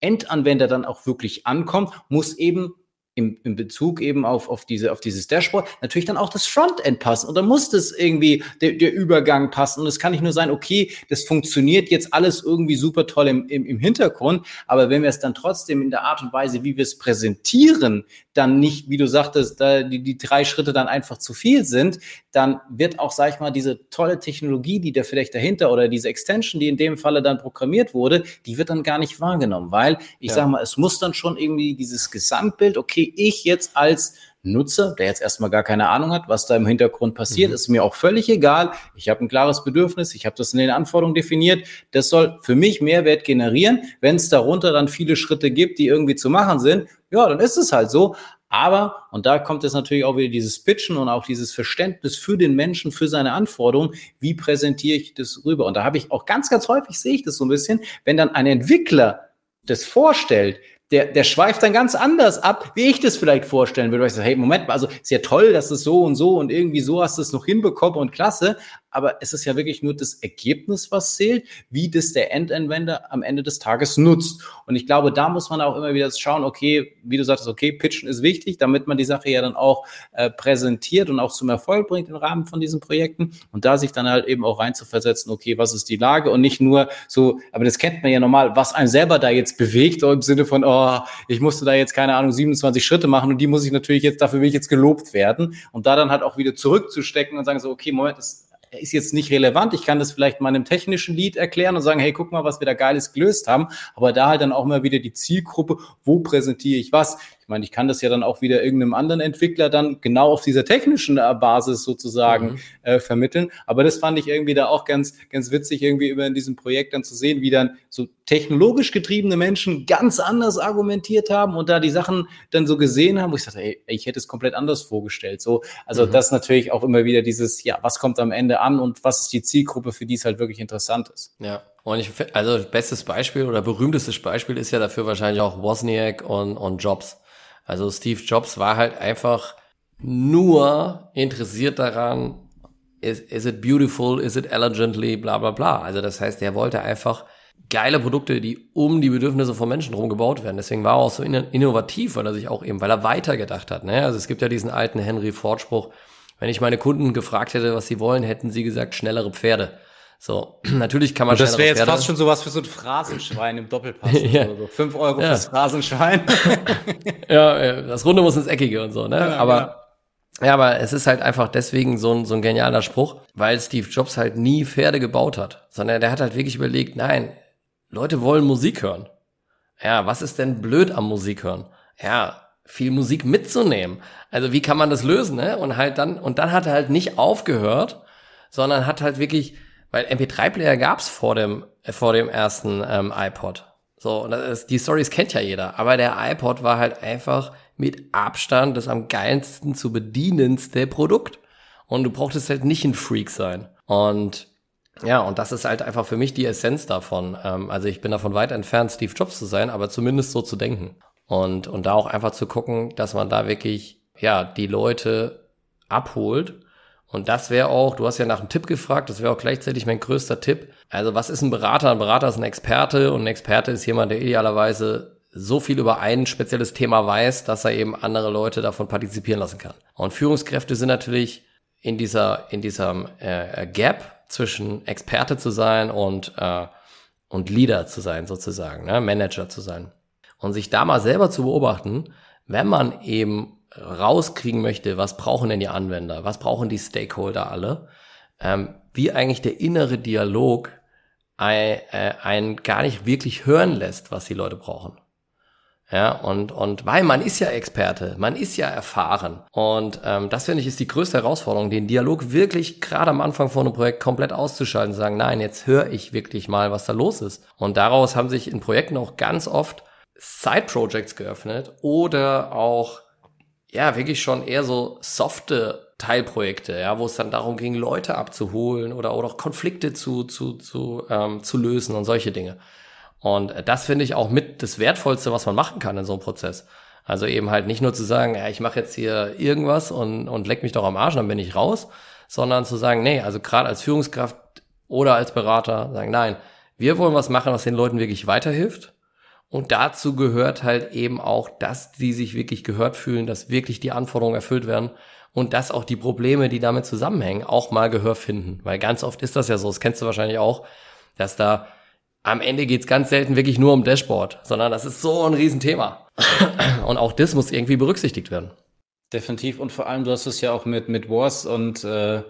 Endanwender dann auch wirklich ankommt, muss eben im, im Bezug eben auf, auf, diese, auf dieses Dashboard natürlich dann auch das Frontend passen. Und da muss das irgendwie der, der Übergang passen. Und es kann nicht nur sein, okay, das funktioniert jetzt alles irgendwie super toll im, im, im Hintergrund, aber wenn wir es dann trotzdem in der Art und Weise, wie wir es präsentieren, dann nicht, wie du sagtest, da die, die drei Schritte dann einfach zu viel sind, dann wird auch, sag ich mal, diese tolle Technologie, die da vielleicht dahinter oder diese Extension, die in dem Falle dann programmiert wurde, die wird dann gar nicht wahrgenommen, weil ich ja. sag mal, es muss dann schon irgendwie dieses Gesamtbild, okay, ich jetzt als Nutzer, der jetzt erstmal gar keine Ahnung hat, was da im Hintergrund passiert, mhm. ist mir auch völlig egal. Ich habe ein klares Bedürfnis, ich habe das in den Anforderungen definiert. Das soll für mich Mehrwert generieren. Wenn es darunter dann viele Schritte gibt, die irgendwie zu machen sind, ja, dann ist es halt so. Aber, und da kommt es natürlich auch wieder dieses Pitchen und auch dieses Verständnis für den Menschen, für seine Anforderungen, wie präsentiere ich das rüber? Und da habe ich auch ganz, ganz häufig sehe ich das so ein bisschen, wenn dann ein Entwickler das vorstellt, der, der schweift dann ganz anders ab, wie ich das vielleicht vorstellen würde. Weil ich sage, hey, Moment mal, also ist ja toll, dass es so und so und irgendwie so hast du es noch hinbekommen und klasse aber es ist ja wirklich nur das Ergebnis, was zählt, wie das der Endanwender am Ende des Tages nutzt. Und ich glaube, da muss man auch immer wieder schauen, okay, wie du sagtest, okay, Pitchen ist wichtig, damit man die Sache ja dann auch äh, präsentiert und auch zum Erfolg bringt im Rahmen von diesen Projekten. Und da sich dann halt eben auch rein zu versetzen, okay, was ist die Lage und nicht nur so, aber das kennt man ja normal, was einen selber da jetzt bewegt, im Sinne von, oh, ich musste da jetzt keine Ahnung, 27 Schritte machen und die muss ich natürlich jetzt, dafür will ich jetzt gelobt werden. Und da dann halt auch wieder zurückzustecken und sagen so, okay, Moment, das ist jetzt nicht relevant. Ich kann das vielleicht meinem technischen Lead erklären und sagen, hey, guck mal, was wir da Geiles gelöst haben. Aber da halt dann auch mal wieder die Zielgruppe, wo präsentiere ich was? Ich meine, ich kann das ja dann auch wieder irgendeinem anderen Entwickler dann genau auf dieser technischen äh, Basis sozusagen mhm. äh, vermitteln. Aber das fand ich irgendwie da auch ganz, ganz witzig, irgendwie über in diesem Projekt dann zu sehen, wie dann so technologisch getriebene Menschen ganz anders argumentiert haben und da die Sachen dann so gesehen haben, wo ich dachte, ey, ich hätte es komplett anders vorgestellt. So, also mhm. das natürlich auch immer wieder dieses, ja, was kommt am Ende an und was ist die Zielgruppe, für die es halt wirklich interessant ist. Ja. Und ich, also bestes Beispiel oder berühmtestes Beispiel ist ja dafür wahrscheinlich auch Wozniak und, und Jobs. Also Steve Jobs war halt einfach nur interessiert daran, is, is it beautiful, is it elegantly, bla bla bla. Also das heißt, er wollte einfach geile Produkte, die um die Bedürfnisse von Menschen drum gebaut werden. Deswegen war er auch so innovativ, weil er sich auch eben, weil er weitergedacht hat. Ne? Also es gibt ja diesen alten Henry Ford Spruch, wenn ich meine Kunden gefragt hätte, was sie wollen, hätten sie gesagt, schnellere Pferde. So, natürlich kann man Und Das wäre jetzt Pferde. fast schon sowas für so ein Phrasenschwein im Doppelpass. ja. so. Fünf Euro ja. fürs Phrasenschwein. ja, das Runde muss ins Eckige und so, ne? Ja, aber, ja, aber es ist halt einfach deswegen so ein, so ein genialer Spruch, weil Steve Jobs halt nie Pferde gebaut hat, sondern der hat halt wirklich überlegt, nein, Leute wollen Musik hören. Ja, was ist denn blöd am Musik hören? Ja, viel Musik mitzunehmen. Also wie kann man das lösen, ne? Und halt dann, und dann hat er halt nicht aufgehört, sondern hat halt wirklich weil MP3-Player gab's vor dem, äh, vor dem ersten ähm, iPod. So, das ist, die Stories kennt ja jeder. Aber der iPod war halt einfach mit Abstand das am geilsten zu bedienendste Produkt. Und du brauchtest halt nicht ein Freak sein. Und ja, und das ist halt einfach für mich die Essenz davon. Ähm, also ich bin davon weit entfernt, Steve Jobs zu sein, aber zumindest so zu denken. Und, und da auch einfach zu gucken, dass man da wirklich, ja, die Leute abholt und das wäre auch, du hast ja nach einem Tipp gefragt, das wäre auch gleichzeitig mein größter Tipp. Also was ist ein Berater? Ein Berater ist ein Experte und ein Experte ist jemand, der idealerweise so viel über ein spezielles Thema weiß, dass er eben andere Leute davon partizipieren lassen kann. Und Führungskräfte sind natürlich in dieser, in diesem äh, Gap zwischen Experte zu sein und, äh, und Leader zu sein, sozusagen, ne? Manager zu sein. Und sich da mal selber zu beobachten, wenn man eben rauskriegen möchte, was brauchen denn die Anwender, was brauchen die Stakeholder alle, ähm, wie eigentlich der innere Dialog äh, einen gar nicht wirklich hören lässt, was die Leute brauchen. Ja, und, und weil man ist ja Experte, man ist ja erfahren. Und ähm, das finde ich ist die größte Herausforderung, den Dialog wirklich gerade am Anfang von einem Projekt komplett auszuschalten, sagen, nein, jetzt höre ich wirklich mal, was da los ist. Und daraus haben sich in Projekten auch ganz oft Side-Projects geöffnet oder auch, ja, wirklich schon eher so softe Teilprojekte, ja, wo es dann darum ging, Leute abzuholen oder, oder auch Konflikte zu, zu, zu, ähm, zu lösen und solche Dinge. Und das finde ich auch mit das Wertvollste, was man machen kann in so einem Prozess. Also eben halt nicht nur zu sagen, ja, ich mache jetzt hier irgendwas und, und leck mich doch am Arsch, dann bin ich raus, sondern zu sagen, nee, also gerade als Führungskraft oder als Berater sagen, nein, wir wollen was machen, was den Leuten wirklich weiterhilft. Und dazu gehört halt eben auch, dass die sich wirklich gehört fühlen, dass wirklich die Anforderungen erfüllt werden und dass auch die Probleme, die damit zusammenhängen, auch mal Gehör finden. Weil ganz oft ist das ja so, das kennst du wahrscheinlich auch, dass da am Ende geht's ganz selten wirklich nur um Dashboard, sondern das ist so ein Riesenthema. Und auch das muss irgendwie berücksichtigt werden. Definitiv. Und vor allem, du hast es ja auch mit, mit Wars und äh,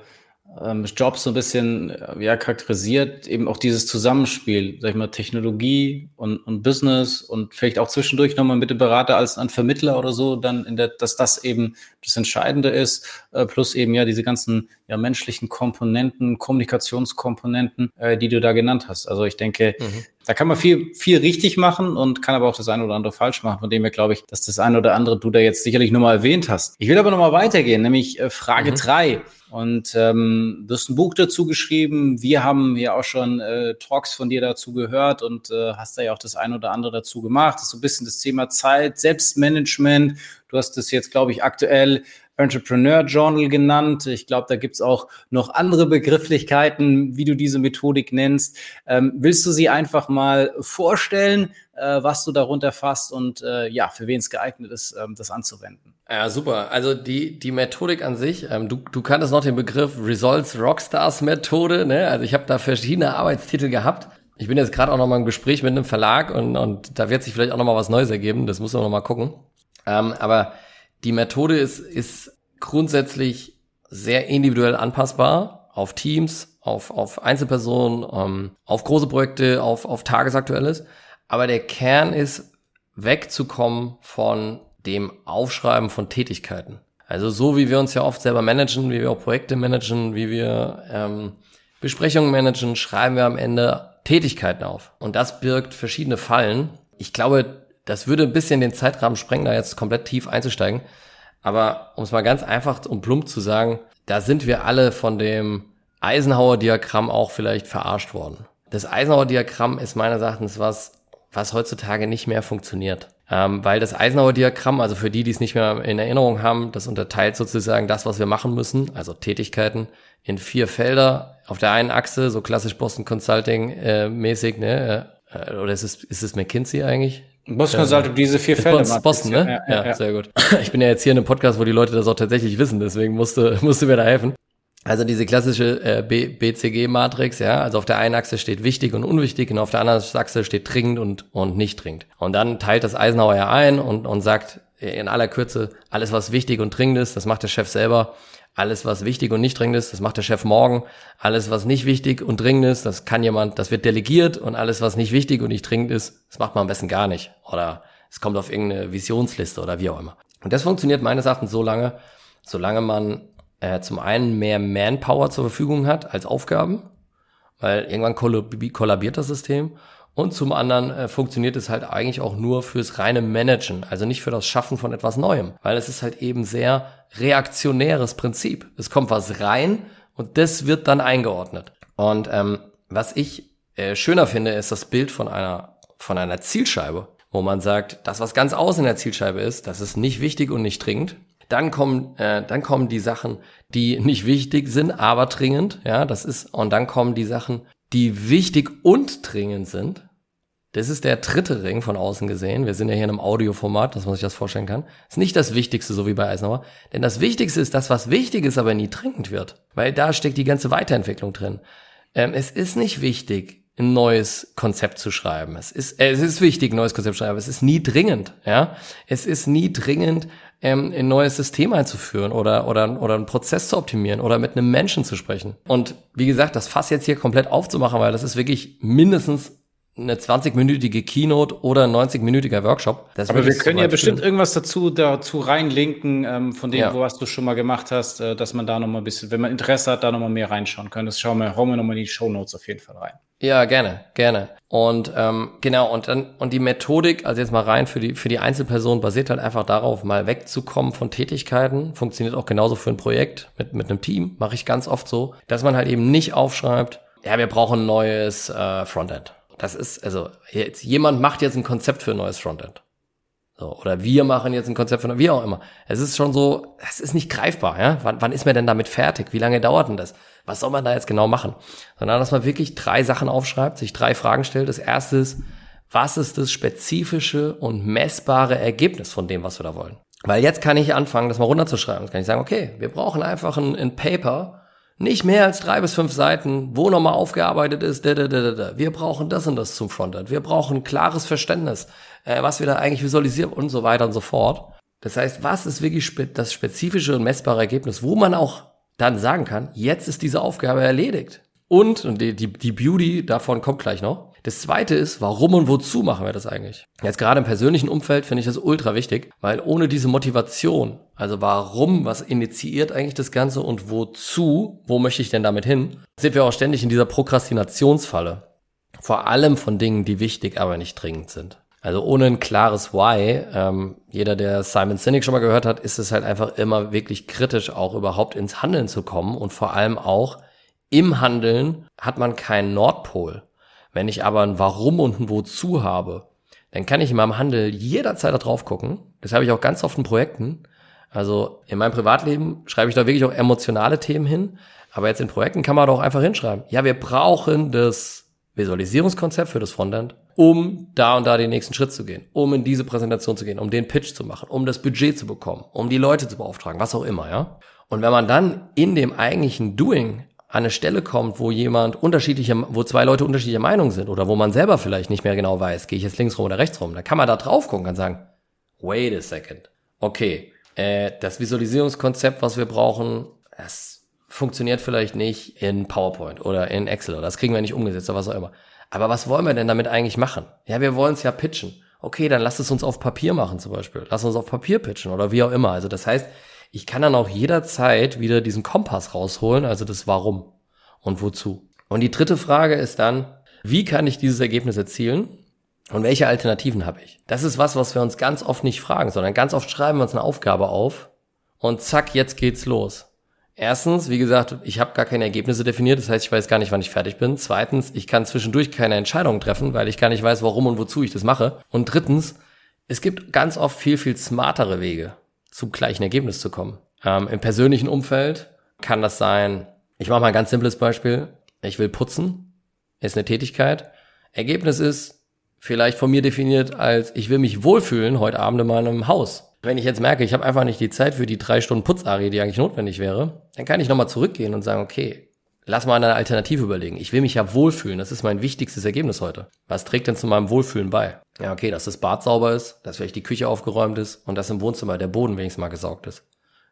ähm, Jobs so ein bisschen äh, ja, charakterisiert, eben auch dieses Zusammenspiel, sag ich mal, Technologie und, und Business und vielleicht auch zwischendurch nochmal mit dem Berater als ein Vermittler oder so, dann in der, dass das eben das Entscheidende ist, äh, plus eben ja diese ganzen ja, menschlichen Komponenten, Kommunikationskomponenten, äh, die du da genannt hast. Also ich denke, mhm. da kann man viel, viel richtig machen und kann aber auch das eine oder andere falsch machen, von dem her glaube ich, dass das eine oder andere du da jetzt sicherlich nur mal erwähnt hast. Ich will aber nochmal weitergehen, nämlich äh, Frage mhm. Und ähm, du hast ein Buch dazu geschrieben. Wir haben ja auch schon äh, Talks von dir dazu gehört und äh, hast da ja auch das ein oder andere dazu gemacht. Das ist so ein bisschen das Thema Zeit, Selbstmanagement. Du hast das jetzt, glaube ich, aktuell Entrepreneur Journal genannt. Ich glaube, da gibt's auch noch andere Begrifflichkeiten, wie du diese Methodik nennst. Ähm, willst du sie einfach mal vorstellen, äh, was du darunter fasst und äh, ja, für wen es geeignet ist, ähm, das anzuwenden? Ja, super. Also die, die Methodik an sich, ähm, du, du kanntest noch den Begriff Results Rockstars Methode, ne? Also ich habe da verschiedene Arbeitstitel gehabt. Ich bin jetzt gerade auch noch mal im Gespräch mit einem Verlag und, und da wird sich vielleicht auch noch mal was Neues ergeben. Das muss man noch mal gucken. Ähm, aber die Methode ist, ist grundsätzlich sehr individuell anpassbar auf Teams, auf, auf Einzelpersonen, ähm, auf große Projekte, auf, auf Tagesaktuelles. Aber der Kern ist, wegzukommen von dem Aufschreiben von Tätigkeiten. Also so wie wir uns ja oft selber managen, wie wir auch Projekte managen, wie wir ähm, Besprechungen managen, schreiben wir am Ende Tätigkeiten auf. Und das birgt verschiedene Fallen. Ich glaube, das würde ein bisschen den Zeitrahmen sprengen, da jetzt komplett tief einzusteigen. Aber um es mal ganz einfach und plump zu sagen, da sind wir alle von dem Eisenhower-Diagramm auch vielleicht verarscht worden. Das Eisenhower-Diagramm ist meines Erachtens was, was heutzutage nicht mehr funktioniert. Ähm, weil das Eisenhower-Diagramm, also für die, die es nicht mehr in Erinnerung haben, das unterteilt sozusagen das, was wir machen müssen, also Tätigkeiten, in vier Felder. Auf der einen Achse, so klassisch Boston Consulting äh, mäßig, ne? Äh, oder ist es, ist es McKinsey eigentlich? Boston Consulting, diese vier Felder. Boston, Boston, ne? Ja, ja, ja, sehr gut. Ich bin ja jetzt hier in einem Podcast, wo die Leute das auch tatsächlich wissen, deswegen musste, musste mir da helfen. Also diese klassische äh, BCG-Matrix, ja, also auf der einen Achse steht wichtig und unwichtig und auf der anderen Achse steht dringend und, und nicht dringend. Und dann teilt das Eisenhower ja ein und, und sagt in aller Kürze, alles was wichtig und dringend ist, das macht der Chef selber. Alles was wichtig und nicht dringend ist, das macht der Chef morgen. Alles was nicht wichtig und dringend ist, das kann jemand, das wird delegiert und alles was nicht wichtig und nicht dringend ist, das macht man am besten gar nicht. Oder es kommt auf irgendeine Visionsliste oder wie auch immer. Und das funktioniert meines Erachtens so lange, solange man äh, zum einen mehr Manpower zur Verfügung hat als Aufgaben, weil irgendwann kollabiert das System. Und zum anderen äh, funktioniert es halt eigentlich auch nur fürs reine Managen, also nicht für das Schaffen von etwas Neuem, weil es ist halt eben sehr reaktionäres Prinzip. Es kommt was rein und das wird dann eingeordnet. Und ähm, was ich äh, schöner finde, ist das Bild von einer von einer Zielscheibe, wo man sagt, das was ganz außen in der Zielscheibe ist, das ist nicht wichtig und nicht dringend. Dann kommen, äh, dann kommen die Sachen, die nicht wichtig sind, aber dringend. Ja, das ist, und dann kommen die Sachen, die wichtig und dringend sind. Das ist der dritte Ring von außen gesehen. Wir sind ja hier in einem Audioformat, dass man sich das vorstellen kann. Ist nicht das Wichtigste, so wie bei Eisenhower. Denn das Wichtigste ist das, was wichtig ist, aber nie dringend wird. Weil da steckt die ganze Weiterentwicklung drin. Ähm, es ist nicht wichtig, ein neues Konzept zu schreiben. Es ist, äh, es ist wichtig, ein neues Konzept zu schreiben. Es ist nie dringend, ja. Es ist nie dringend, ähm, ein neues System einzuführen oder, oder, oder einen Prozess zu optimieren oder mit einem Menschen zu sprechen. Und wie gesagt, das Fass jetzt hier komplett aufzumachen, weil das ist wirklich mindestens eine 20-minütige Keynote oder ein 90-minütiger Workshop. Das Aber wir können ja bestimmt irgendwas dazu, dazu reinlinken, ähm, von dem, ja. wo was du schon mal gemacht hast, äh, dass man da nochmal ein bisschen, wenn man Interesse hat, da nochmal mehr reinschauen kann. Das schauen wir, hauen wir nochmal in die Show Notes auf jeden Fall rein. Ja, gerne, gerne. Und ähm, genau, und dann, und die Methodik, also jetzt mal rein für die, für die Einzelperson, basiert halt einfach darauf, mal wegzukommen von Tätigkeiten. Funktioniert auch genauso für ein Projekt mit, mit einem Team, mache ich ganz oft so, dass man halt eben nicht aufschreibt, ja, wir brauchen ein neues äh, Frontend das ist, also jetzt, jemand macht jetzt ein Konzept für ein neues Frontend. So, oder wir machen jetzt ein Konzept für, wie auch immer. Es ist schon so, es ist nicht greifbar, ja. Wann, wann ist man denn damit fertig? Wie lange dauert denn das? Was soll man da jetzt genau machen? Sondern, dass man wirklich drei Sachen aufschreibt, sich drei Fragen stellt. Das erste ist, was ist das spezifische und messbare Ergebnis von dem, was wir da wollen? Weil jetzt kann ich anfangen, das mal runterzuschreiben. Jetzt kann ich sagen, okay, wir brauchen einfach ein, ein Paper, nicht mehr als drei bis fünf Seiten, wo nochmal aufgearbeitet ist, da, da, da, da. wir brauchen das und das zum Frontend. Wir brauchen klares Verständnis, äh, was wir da eigentlich visualisieren und so weiter und so fort. Das heißt, was ist wirklich spe das spezifische und messbare Ergebnis, wo man auch dann sagen kann, jetzt ist diese Aufgabe erledigt. Und, und die, die, die Beauty davon kommt gleich noch, das zweite ist, warum und wozu machen wir das eigentlich? Jetzt gerade im persönlichen Umfeld finde ich das ultra wichtig, weil ohne diese Motivation, also warum, was initiiert eigentlich das Ganze und wozu, wo möchte ich denn damit hin, sind wir auch ständig in dieser Prokrastinationsfalle. Vor allem von Dingen, die wichtig, aber nicht dringend sind. Also ohne ein klares Why, ähm, jeder, der Simon Sinek schon mal gehört hat, ist es halt einfach immer wirklich kritisch, auch überhaupt ins Handeln zu kommen und vor allem auch im Handeln hat man keinen Nordpol. Wenn ich aber ein Warum und ein Wozu habe, dann kann ich in meinem Handel jederzeit da drauf gucken. Das habe ich auch ganz oft in Projekten. Also in meinem Privatleben schreibe ich da wirklich auch emotionale Themen hin. Aber jetzt in Projekten kann man doch einfach hinschreiben. Ja, wir brauchen das Visualisierungskonzept für das Frontend, um da und da den nächsten Schritt zu gehen, um in diese Präsentation zu gehen, um den Pitch zu machen, um das Budget zu bekommen, um die Leute zu beauftragen, was auch immer, ja. Und wenn man dann in dem eigentlichen Doing an eine Stelle kommt, wo jemand unterschiedliche, wo zwei Leute unterschiedlicher Meinung sind oder wo man selber vielleicht nicht mehr genau weiß, gehe ich jetzt links rum oder rechts rum, dann kann man da drauf gucken und sagen, wait a second. Okay, äh, das Visualisierungskonzept, was wir brauchen, das funktioniert vielleicht nicht in PowerPoint oder in Excel oder das kriegen wir nicht umgesetzt oder was auch immer. Aber was wollen wir denn damit eigentlich machen? Ja, wir wollen es ja pitchen. Okay, dann lass es uns auf Papier machen zum Beispiel. Lass uns auf Papier pitchen oder wie auch immer. Also das heißt, ich kann dann auch jederzeit wieder diesen Kompass rausholen, also das Warum und wozu. Und die dritte Frage ist dann, wie kann ich dieses Ergebnis erzielen? Und welche Alternativen habe ich? Das ist was, was wir uns ganz oft nicht fragen, sondern ganz oft schreiben wir uns eine Aufgabe auf und zack, jetzt geht's los. Erstens, wie gesagt, ich habe gar keine Ergebnisse definiert, das heißt, ich weiß gar nicht, wann ich fertig bin. Zweitens, ich kann zwischendurch keine Entscheidungen treffen, weil ich gar nicht weiß, warum und wozu ich das mache. Und drittens, es gibt ganz oft viel, viel smartere Wege zum gleichen Ergebnis zu kommen. Ähm, Im persönlichen Umfeld kann das sein, ich mache mal ein ganz simples Beispiel. Ich will putzen, ist eine Tätigkeit. Ergebnis ist vielleicht von mir definiert als, ich will mich wohlfühlen heute Abend in meinem Haus. Wenn ich jetzt merke, ich habe einfach nicht die Zeit für die drei Stunden Putzarie, die eigentlich notwendig wäre, dann kann ich nochmal zurückgehen und sagen, okay, lass mal eine Alternative überlegen. Ich will mich ja wohlfühlen. Das ist mein wichtigstes Ergebnis heute. Was trägt denn zu meinem Wohlfühlen bei? Ja, okay, dass das Bad sauber ist, dass vielleicht die Küche aufgeräumt ist und dass im Wohnzimmer der Boden wenigstens mal gesaugt ist.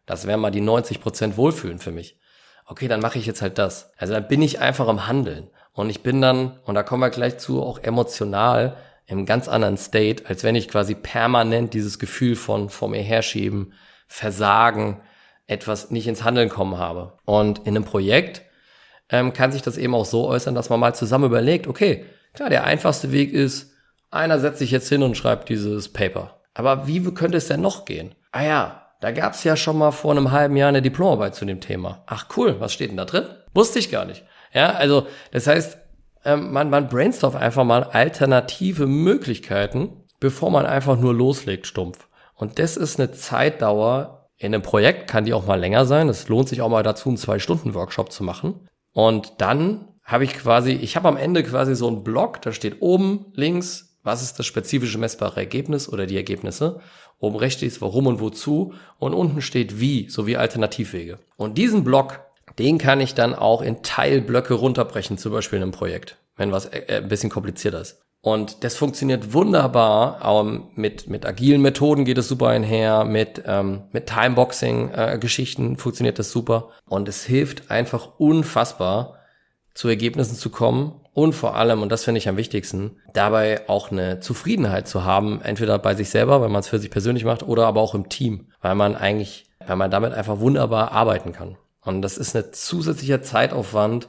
Das wären mal die 90 Prozent Wohlfühlen für mich. Okay, dann mache ich jetzt halt das. Also dann bin ich einfach im Handeln. Und ich bin dann, und da kommen wir gleich zu, auch emotional im ganz anderen State, als wenn ich quasi permanent dieses Gefühl von vor mir herschieben, Versagen, etwas nicht ins Handeln kommen habe. Und in einem Projekt ähm, kann sich das eben auch so äußern, dass man mal zusammen überlegt, okay, klar, der einfachste Weg ist, einer setzt sich jetzt hin und schreibt dieses Paper. Aber wie könnte es denn noch gehen? Ah ja, da gab es ja schon mal vor einem halben Jahr eine Diplomarbeit zu dem Thema. Ach cool, was steht denn da drin? Wusste ich gar nicht. Ja, also das heißt, ähm, man, man brainstormt einfach mal alternative Möglichkeiten, bevor man einfach nur loslegt, stumpf. Und das ist eine Zeitdauer. In einem Projekt kann die auch mal länger sein. Es lohnt sich auch mal dazu, einen Zwei-Stunden-Workshop zu machen. Und dann habe ich quasi, ich habe am Ende quasi so einen Block, da steht oben links, was ist das spezifische messbare Ergebnis oder die Ergebnisse. Oben rechts steht warum und wozu und unten steht wie sowie Alternativwege. Und diesen Block, den kann ich dann auch in Teilblöcke runterbrechen, zum Beispiel in einem Projekt, wenn was äh, ein bisschen komplizierter ist. Und das funktioniert wunderbar. Ähm, mit, mit agilen Methoden geht es super einher. Mit, ähm, mit Timeboxing-Geschichten äh, funktioniert das super. Und es hilft einfach unfassbar, zu Ergebnissen zu kommen. Und vor allem, und das finde ich am wichtigsten, dabei auch eine Zufriedenheit zu haben. Entweder bei sich selber, wenn man es für sich persönlich macht, oder aber auch im Team. Weil man eigentlich, weil man damit einfach wunderbar arbeiten kann. Und das ist ein zusätzlicher Zeitaufwand,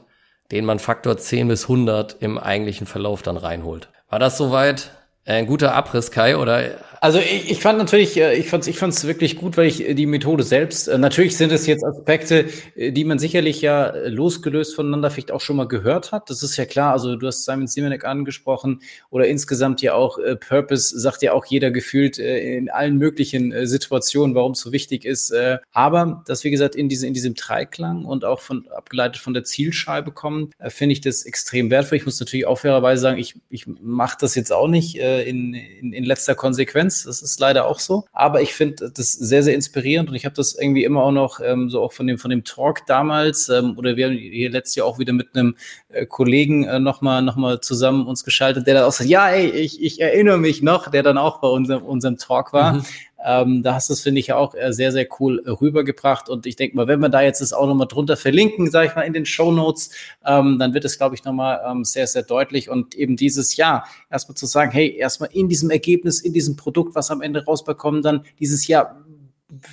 den man Faktor 10 bis 100 im eigentlichen Verlauf dann reinholt. War das soweit ein guter Abriss, Kai, oder also ich, ich fand natürlich, äh, ich fand es ich fand's wirklich gut, weil ich äh, die Methode selbst, äh, natürlich sind es jetzt Aspekte, die man sicherlich ja losgelöst voneinander vielleicht auch schon mal gehört hat. Das ist ja klar. Also du hast Simon Simenek angesprochen oder insgesamt ja auch Purpose, sagt ja auch jeder gefühlt in allen möglichen Situationen, warum es so wichtig ist. aber das, wie gesagt, in, diese, in diesem Dreiklang und auch von abgeleitet von der Zielscheibe kommen, finde ich das extrem wertvoll. Ich muss natürlich auch fairerweise sagen, ich, ich mache das jetzt auch nicht in, in, in letzter Konsequenz. Das ist leider auch so. Aber ich finde das sehr, sehr inspirierend und ich habe das irgendwie immer auch noch ähm, so auch von dem, von dem Talk damals ähm, oder wir haben hier letztes Jahr auch wieder mit einem äh, Kollegen äh, nochmal noch mal zusammen uns geschaltet, der dann auch sagt, ja, ey, ich, ich erinnere mich noch, der dann auch bei unserem, unserem Talk war. Mhm. Ähm, da hast du es, finde ich, auch äh, sehr, sehr cool äh, rübergebracht. Und ich denke mal, wenn wir da jetzt das auch nochmal drunter verlinken, sage ich mal, in den Show Notes, ähm, dann wird es, glaube ich, nochmal ähm, sehr, sehr deutlich. Und eben dieses Jahr erstmal zu sagen, hey, erstmal in diesem Ergebnis, in diesem Produkt, was am Ende rausbekommen, dann dieses Jahr,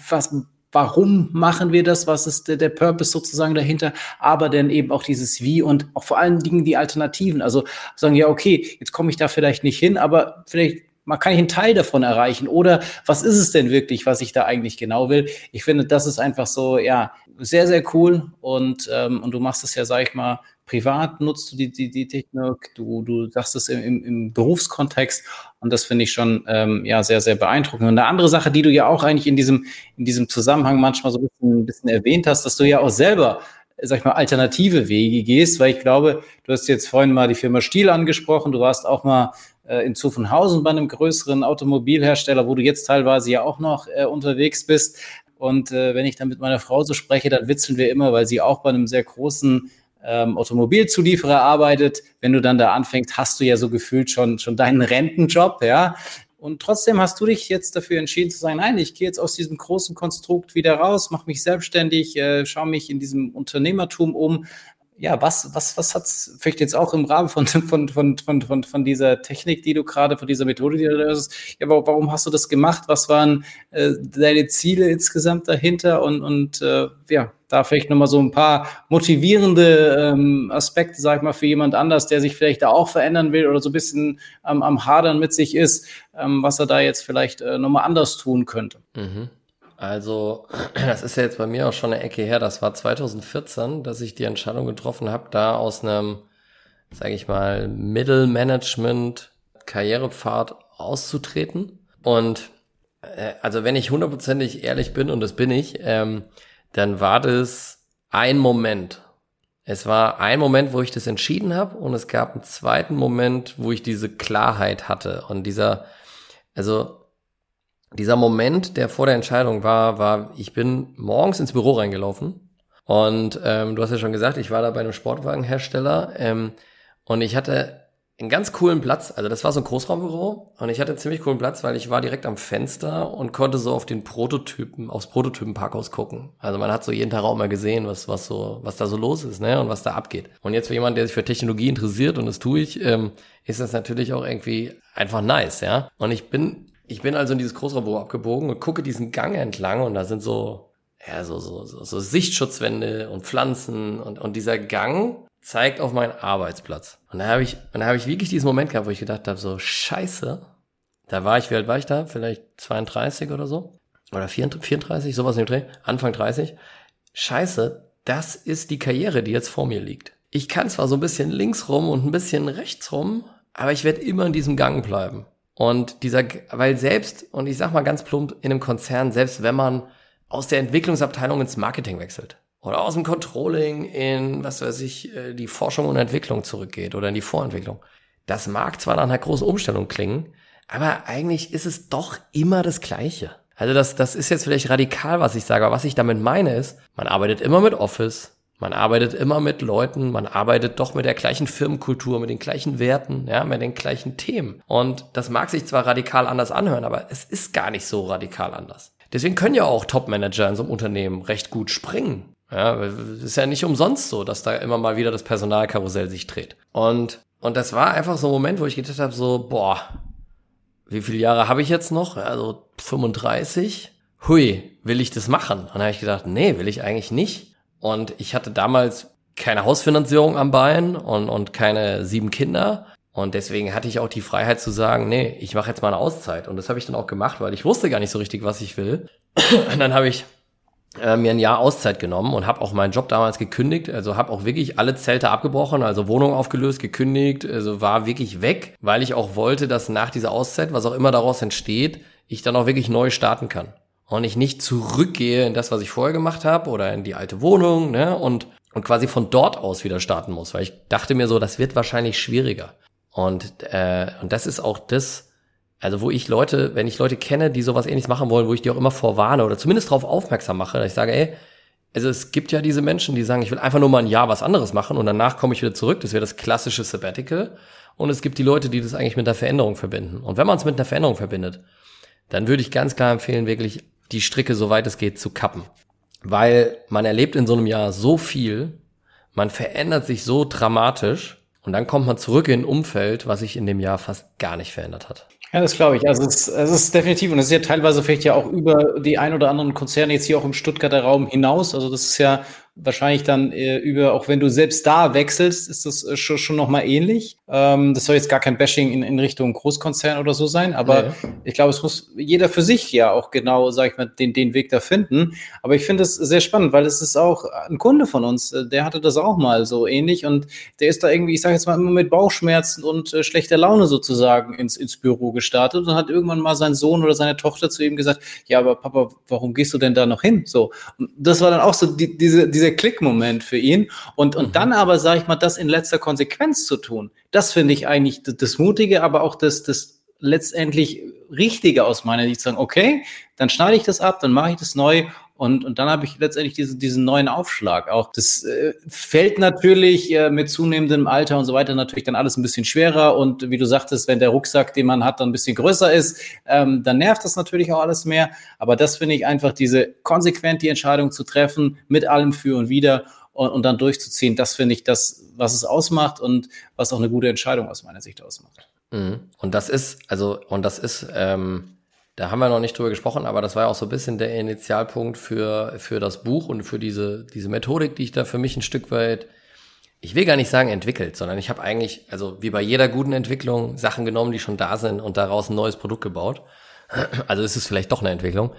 was warum machen wir das, was ist der, der, Purpose sozusagen dahinter, aber dann eben auch dieses Wie und auch vor allen Dingen die Alternativen. Also sagen, ja, okay, jetzt komme ich da vielleicht nicht hin, aber vielleicht man kann ich einen Teil davon erreichen. Oder was ist es denn wirklich, was ich da eigentlich genau will? Ich finde, das ist einfach so, ja, sehr, sehr cool. Und, ähm, und du machst es ja, sag ich mal, privat nutzt du die, die, die Technik, du, du sagst es im, im, im Berufskontext. Und das finde ich schon ähm, ja sehr, sehr beeindruckend. Und eine andere Sache, die du ja auch eigentlich in diesem, in diesem Zusammenhang manchmal so ein bisschen, ein bisschen erwähnt hast, dass du ja auch selber sag ich mal, alternative Wege gehst, weil ich glaube, du hast jetzt vorhin mal die Firma Stiel angesprochen, du warst auch mal in Zuffenhausen bei einem größeren Automobilhersteller, wo du jetzt teilweise ja auch noch äh, unterwegs bist. Und äh, wenn ich dann mit meiner Frau so spreche, dann witzeln wir immer, weil sie auch bei einem sehr großen ähm, Automobilzulieferer arbeitet. Wenn du dann da anfängst, hast du ja so gefühlt schon, schon deinen Rentenjob, ja. Und trotzdem hast du dich jetzt dafür entschieden zu sagen, nein, ich gehe jetzt aus diesem großen Konstrukt wieder raus, mache mich selbstständig, äh, schaue mich in diesem Unternehmertum um, ja, was, was, was hat's vielleicht jetzt auch im Rahmen von, von, von, von, von, von dieser Technik, die du gerade, von dieser Methode, die du löst, ja, warum hast du das gemacht? Was waren äh, deine Ziele insgesamt dahinter? Und, und äh, ja, da vielleicht nochmal so ein paar motivierende ähm, Aspekte, sag ich mal, für jemand anders, der sich vielleicht da auch verändern will oder so ein bisschen ähm, am Hadern mit sich ist, ähm, was er da jetzt vielleicht äh, nochmal anders tun könnte. Mhm. Also, das ist ja jetzt bei mir auch schon eine Ecke her. Das war 2014, dass ich die Entscheidung getroffen habe, da aus einem, sage ich mal, Mittelmanagement Karrierepfad auszutreten. Und äh, also, wenn ich hundertprozentig ehrlich bin, und das bin ich, ähm, dann war das ein Moment. Es war ein Moment, wo ich das entschieden habe, und es gab einen zweiten Moment, wo ich diese Klarheit hatte. Und dieser, also dieser Moment, der vor der Entscheidung war, war, ich bin morgens ins Büro reingelaufen und ähm, du hast ja schon gesagt, ich war da bei einem Sportwagenhersteller ähm, und ich hatte einen ganz coolen Platz. Also das war so ein Großraumbüro und ich hatte einen ziemlich coolen Platz, weil ich war direkt am Fenster und konnte so auf den Prototypen, aufs Prototypenparkhaus gucken. Also man hat so jeden Tag auch mal gesehen, was, was so, was da so los ist, ne, und was da abgeht. Und jetzt für jemanden, der sich für Technologie interessiert und das tue ich, ähm, ist das natürlich auch irgendwie einfach nice, ja. Und ich bin ich bin also in dieses Großraumbüro abgebogen und gucke diesen Gang entlang und da sind so, ja, so, so, so, so Sichtschutzwände und Pflanzen und, und dieser Gang zeigt auf meinen Arbeitsplatz. Und da habe ich, und da habe ich wirklich diesen Moment gehabt, wo ich gedacht habe, so, scheiße. Da war ich, wie alt war ich da? Vielleicht 32 oder so? Oder 34, sowas dem Dreh? Anfang 30. Scheiße, das ist die Karriere, die jetzt vor mir liegt. Ich kann zwar so ein bisschen links rum und ein bisschen rechts rum, aber ich werde immer in diesem Gang bleiben. Und dieser, weil selbst, und ich sag mal ganz plump, in einem Konzern, selbst wenn man aus der Entwicklungsabteilung ins Marketing wechselt oder aus dem Controlling in, was weiß ich, äh, die Forschung und Entwicklung zurückgeht oder in die Vorentwicklung. Das mag zwar nach einer großen Umstellung klingen, aber eigentlich ist es doch immer das Gleiche. Also das, das ist jetzt vielleicht radikal, was ich sage, aber was ich damit meine ist, man arbeitet immer mit Office, Man arbeitet immer mit Leuten, man arbeitet doch mit der gleichen Firmenkultur, mit den gleichen Werten, ja, mit den gleichen Themen. Und das mag sich zwar radikal anders anhören, aber es ist gar nicht so radikal anders. Deswegen können ja auch Top-Manager in so einem Unternehmen recht gut springen. Ja, ist ja nicht umsonst so, dass da immer mal wieder das Personalkarussell sich dreht. Und, und das war einfach so ein Moment, wo ich gedacht habe, so, boah, wie viele Jahre habe ich jetzt noch? Also 35. Hui, will ich das machen? Und dann habe ich gedacht, nee, will ich eigentlich nicht. Und ich hatte damals keine Hausfinanzierung am Bein und, und keine sieben Kinder. Und deswegen hatte ich auch die Freiheit zu sagen, nee, ich mache jetzt mal eine Auszeit. Und das habe ich dann auch gemacht, weil ich wusste gar nicht so richtig, was ich will. Und dann habe ich äh, mir ein Jahr Auszeit genommen und habe auch meinen Job damals gekündigt. Also habe auch wirklich alle Zelte abgebrochen, also Wohnung aufgelöst, gekündigt, also war wirklich weg, weil ich auch wollte, dass nach dieser Auszeit, was auch immer daraus entsteht, ich dann auch wirklich neu starten kann. Und ich nicht zurückgehe in das, was ich vorher gemacht habe oder in die alte Wohnung, ne? Und, und quasi von dort aus wieder starten muss. Weil ich dachte mir so, das wird wahrscheinlich schwieriger. Und, äh, und das ist auch das, also wo ich Leute, wenn ich Leute kenne, die sowas ähnliches machen wollen, wo ich die auch immer vorwarne oder zumindest darauf aufmerksam mache, dass ich sage, ey, also es gibt ja diese Menschen, die sagen, ich will einfach nur mal ein Jahr was anderes machen und danach komme ich wieder zurück. Das wäre das klassische Sabbatical. Und es gibt die Leute, die das eigentlich mit einer Veränderung verbinden. Und wenn man es mit einer Veränderung verbindet, dann würde ich ganz klar empfehlen, wirklich die Stricke, soweit es geht, zu kappen. Weil man erlebt in so einem Jahr so viel, man verändert sich so dramatisch und dann kommt man zurück in ein Umfeld, was sich in dem Jahr fast gar nicht verändert hat. Ja, das glaube ich. Also es, es ist definitiv, und es ist ja teilweise vielleicht ja auch über die ein oder anderen Konzerne jetzt hier auch im Stuttgarter Raum hinaus. Also das ist ja wahrscheinlich dann äh, über, auch wenn du selbst da wechselst, ist das äh, schon, schon nochmal ähnlich. Ähm, das soll jetzt gar kein Bashing in, in Richtung Großkonzern oder so sein, aber ja. ich glaube, es muss jeder für sich ja auch genau, sag ich mal, den, den Weg da finden. Aber ich finde es sehr spannend, weil es ist auch ein Kunde von uns, äh, der hatte das auch mal so ähnlich und der ist da irgendwie, ich sage jetzt mal, immer mit Bauchschmerzen und äh, schlechter Laune sozusagen ins, ins Büro gestartet und hat irgendwann mal sein Sohn oder seine Tochter zu ihm gesagt, ja, aber Papa, warum gehst du denn da noch hin? So. Und das war dann auch so die, diese, diese dieser Klickmoment für ihn. Und, und mhm. dann aber, sage ich mal, das in letzter Konsequenz zu tun, das finde ich eigentlich das, das Mutige, aber auch das, das letztendlich Richtige aus meiner Sicht. Sagen, okay, dann schneide ich das ab, dann mache ich das neu und, und dann habe ich letztendlich diese, diesen neuen Aufschlag auch. Das äh, fällt natürlich äh, mit zunehmendem Alter und so weiter natürlich dann alles ein bisschen schwerer. Und wie du sagtest, wenn der Rucksack, den man hat, dann ein bisschen größer ist, ähm, dann nervt das natürlich auch alles mehr. Aber das finde ich einfach, diese konsequent die Entscheidung zu treffen, mit allem für und wieder und, und dann durchzuziehen, das finde ich das, was es ausmacht und was auch eine gute Entscheidung aus meiner Sicht ausmacht. Mhm. Und das ist, also, und das ist, ähm da haben wir noch nicht drüber gesprochen, aber das war ja auch so ein bisschen der Initialpunkt für, für das Buch und für diese, diese Methodik, die ich da für mich ein Stück weit, ich will gar nicht sagen entwickelt, sondern ich habe eigentlich, also wie bei jeder guten Entwicklung, Sachen genommen, die schon da sind und daraus ein neues Produkt gebaut. Also es ist vielleicht doch eine Entwicklung.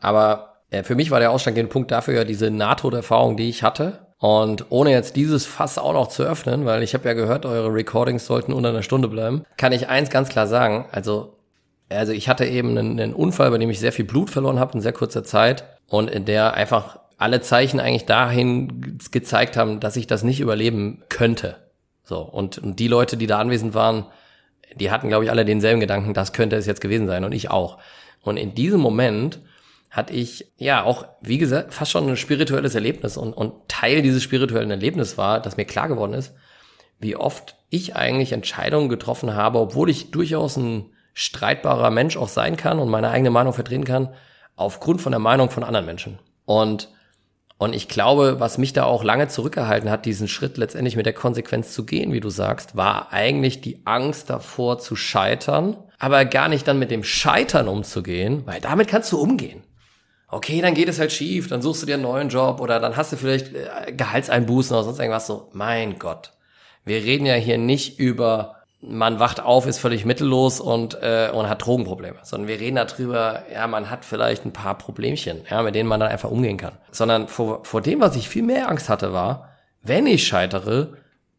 Aber äh, für mich war der ausschlaggebende Punkt dafür ja diese NATO-Erfahrung, die ich hatte. Und ohne jetzt dieses Fass auch noch zu öffnen, weil ich habe ja gehört, eure Recordings sollten unter einer Stunde bleiben, kann ich eins ganz klar sagen. Also also ich hatte eben einen, einen Unfall, bei dem ich sehr viel Blut verloren habe in sehr kurzer Zeit und in der einfach alle Zeichen eigentlich dahin gezeigt haben, dass ich das nicht überleben könnte. So und, und die Leute, die da anwesend waren, die hatten, glaube ich, alle denselben Gedanken, das könnte es jetzt gewesen sein und ich auch. Und in diesem Moment hatte ich ja auch, wie gesagt, fast schon ein spirituelles Erlebnis und, und Teil dieses spirituellen Erlebnisses war, dass mir klar geworden ist, wie oft ich eigentlich Entscheidungen getroffen habe, obwohl ich durchaus ein streitbarer Mensch auch sein kann und meine eigene Meinung vertreten kann, aufgrund von der Meinung von anderen Menschen. Und, und ich glaube, was mich da auch lange zurückgehalten hat, diesen Schritt letztendlich mit der Konsequenz zu gehen, wie du sagst, war eigentlich die Angst davor zu scheitern, aber gar nicht dann mit dem Scheitern umzugehen, weil damit kannst du umgehen. Okay, dann geht es halt schief, dann suchst du dir einen neuen Job oder dann hast du vielleicht äh, Gehaltseinbußen oder sonst irgendwas so. Mein Gott. Wir reden ja hier nicht über man wacht auf, ist völlig mittellos und, äh, und hat Drogenprobleme. Sondern wir reden darüber, ja, man hat vielleicht ein paar Problemchen, ja, mit denen man dann einfach umgehen kann. Sondern vor, vor dem, was ich viel mehr Angst hatte, war, wenn ich scheitere,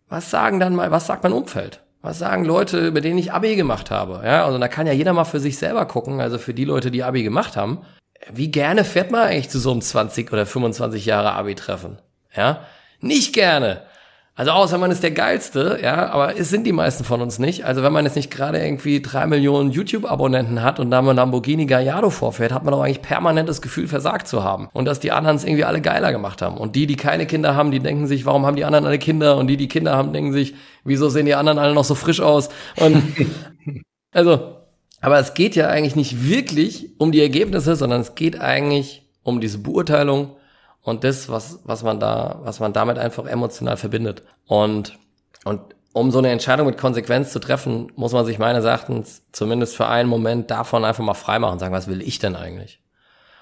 was sagen dann mal, was sagt mein Umfeld? Was sagen Leute, mit denen ich Abi gemacht habe? Ja, also da kann ja jeder mal für sich selber gucken, also für die Leute, die Abi gemacht haben. Wie gerne fährt man eigentlich zu so einem 20 oder 25 Jahre Abi-Treffen? Ja, nicht gerne. Also außer man ist der Geilste, ja, aber es sind die meisten von uns nicht. Also wenn man jetzt nicht gerade irgendwie drei Millionen YouTube-Abonnenten hat und da mal Lamborghini Gallardo vorfährt, hat man doch eigentlich permanent das Gefühl, versagt zu haben. Und dass die anderen es irgendwie alle geiler gemacht haben. Und die, die keine Kinder haben, die denken sich, warum haben die anderen alle Kinder? Und die, die Kinder haben, denken sich, wieso sehen die anderen alle noch so frisch aus? Und also, aber es geht ja eigentlich nicht wirklich um die Ergebnisse, sondern es geht eigentlich um diese Beurteilung und das, was, was man da, was man damit einfach emotional verbindet. Und, und um so eine Entscheidung mit Konsequenz zu treffen, muss man sich meines Erachtens zumindest für einen Moment davon einfach mal freimachen und sagen, was will ich denn eigentlich?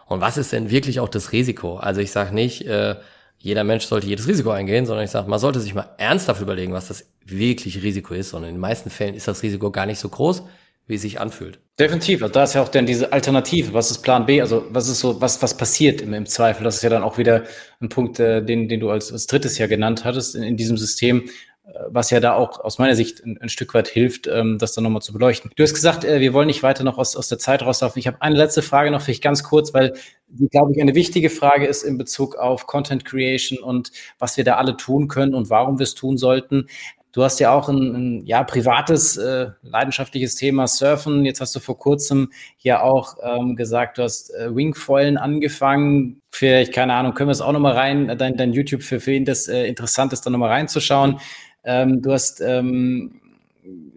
Und was ist denn wirklich auch das Risiko? Also ich sage nicht, äh, jeder Mensch sollte jedes Risiko eingehen, sondern ich sage, man sollte sich mal ernsthaft überlegen, was das wirkliche Risiko ist. Und in den meisten Fällen ist das Risiko gar nicht so groß wie sich anfühlt. Definitiv. Also da ist ja auch dann diese Alternative. Was ist Plan B? Also was ist so, was, was passiert im, im Zweifel? Das ist ja dann auch wieder ein Punkt, äh, den, den du als, als drittes ja genannt hattest in, in diesem System, äh, was ja da auch aus meiner Sicht ein, ein Stück weit hilft, ähm, das dann nochmal zu beleuchten. Du hast gesagt, äh, wir wollen nicht weiter noch aus, aus der Zeit rauslaufen. Ich habe eine letzte Frage noch, vielleicht ganz kurz, weil die, glaube ich, eine wichtige Frage ist in Bezug auf Content Creation und was wir da alle tun können und warum wir es tun sollten. Du hast ja auch ein, ein ja, privates, äh, leidenschaftliches Thema Surfen. Jetzt hast du vor kurzem ja auch ähm, gesagt, du hast äh, Wingfoilen angefangen. Vielleicht, keine Ahnung, können wir es auch nochmal rein, dein, dein YouTube, für, für ihn das äh, interessant ist, da nochmal reinzuschauen. Ähm, du hast ähm,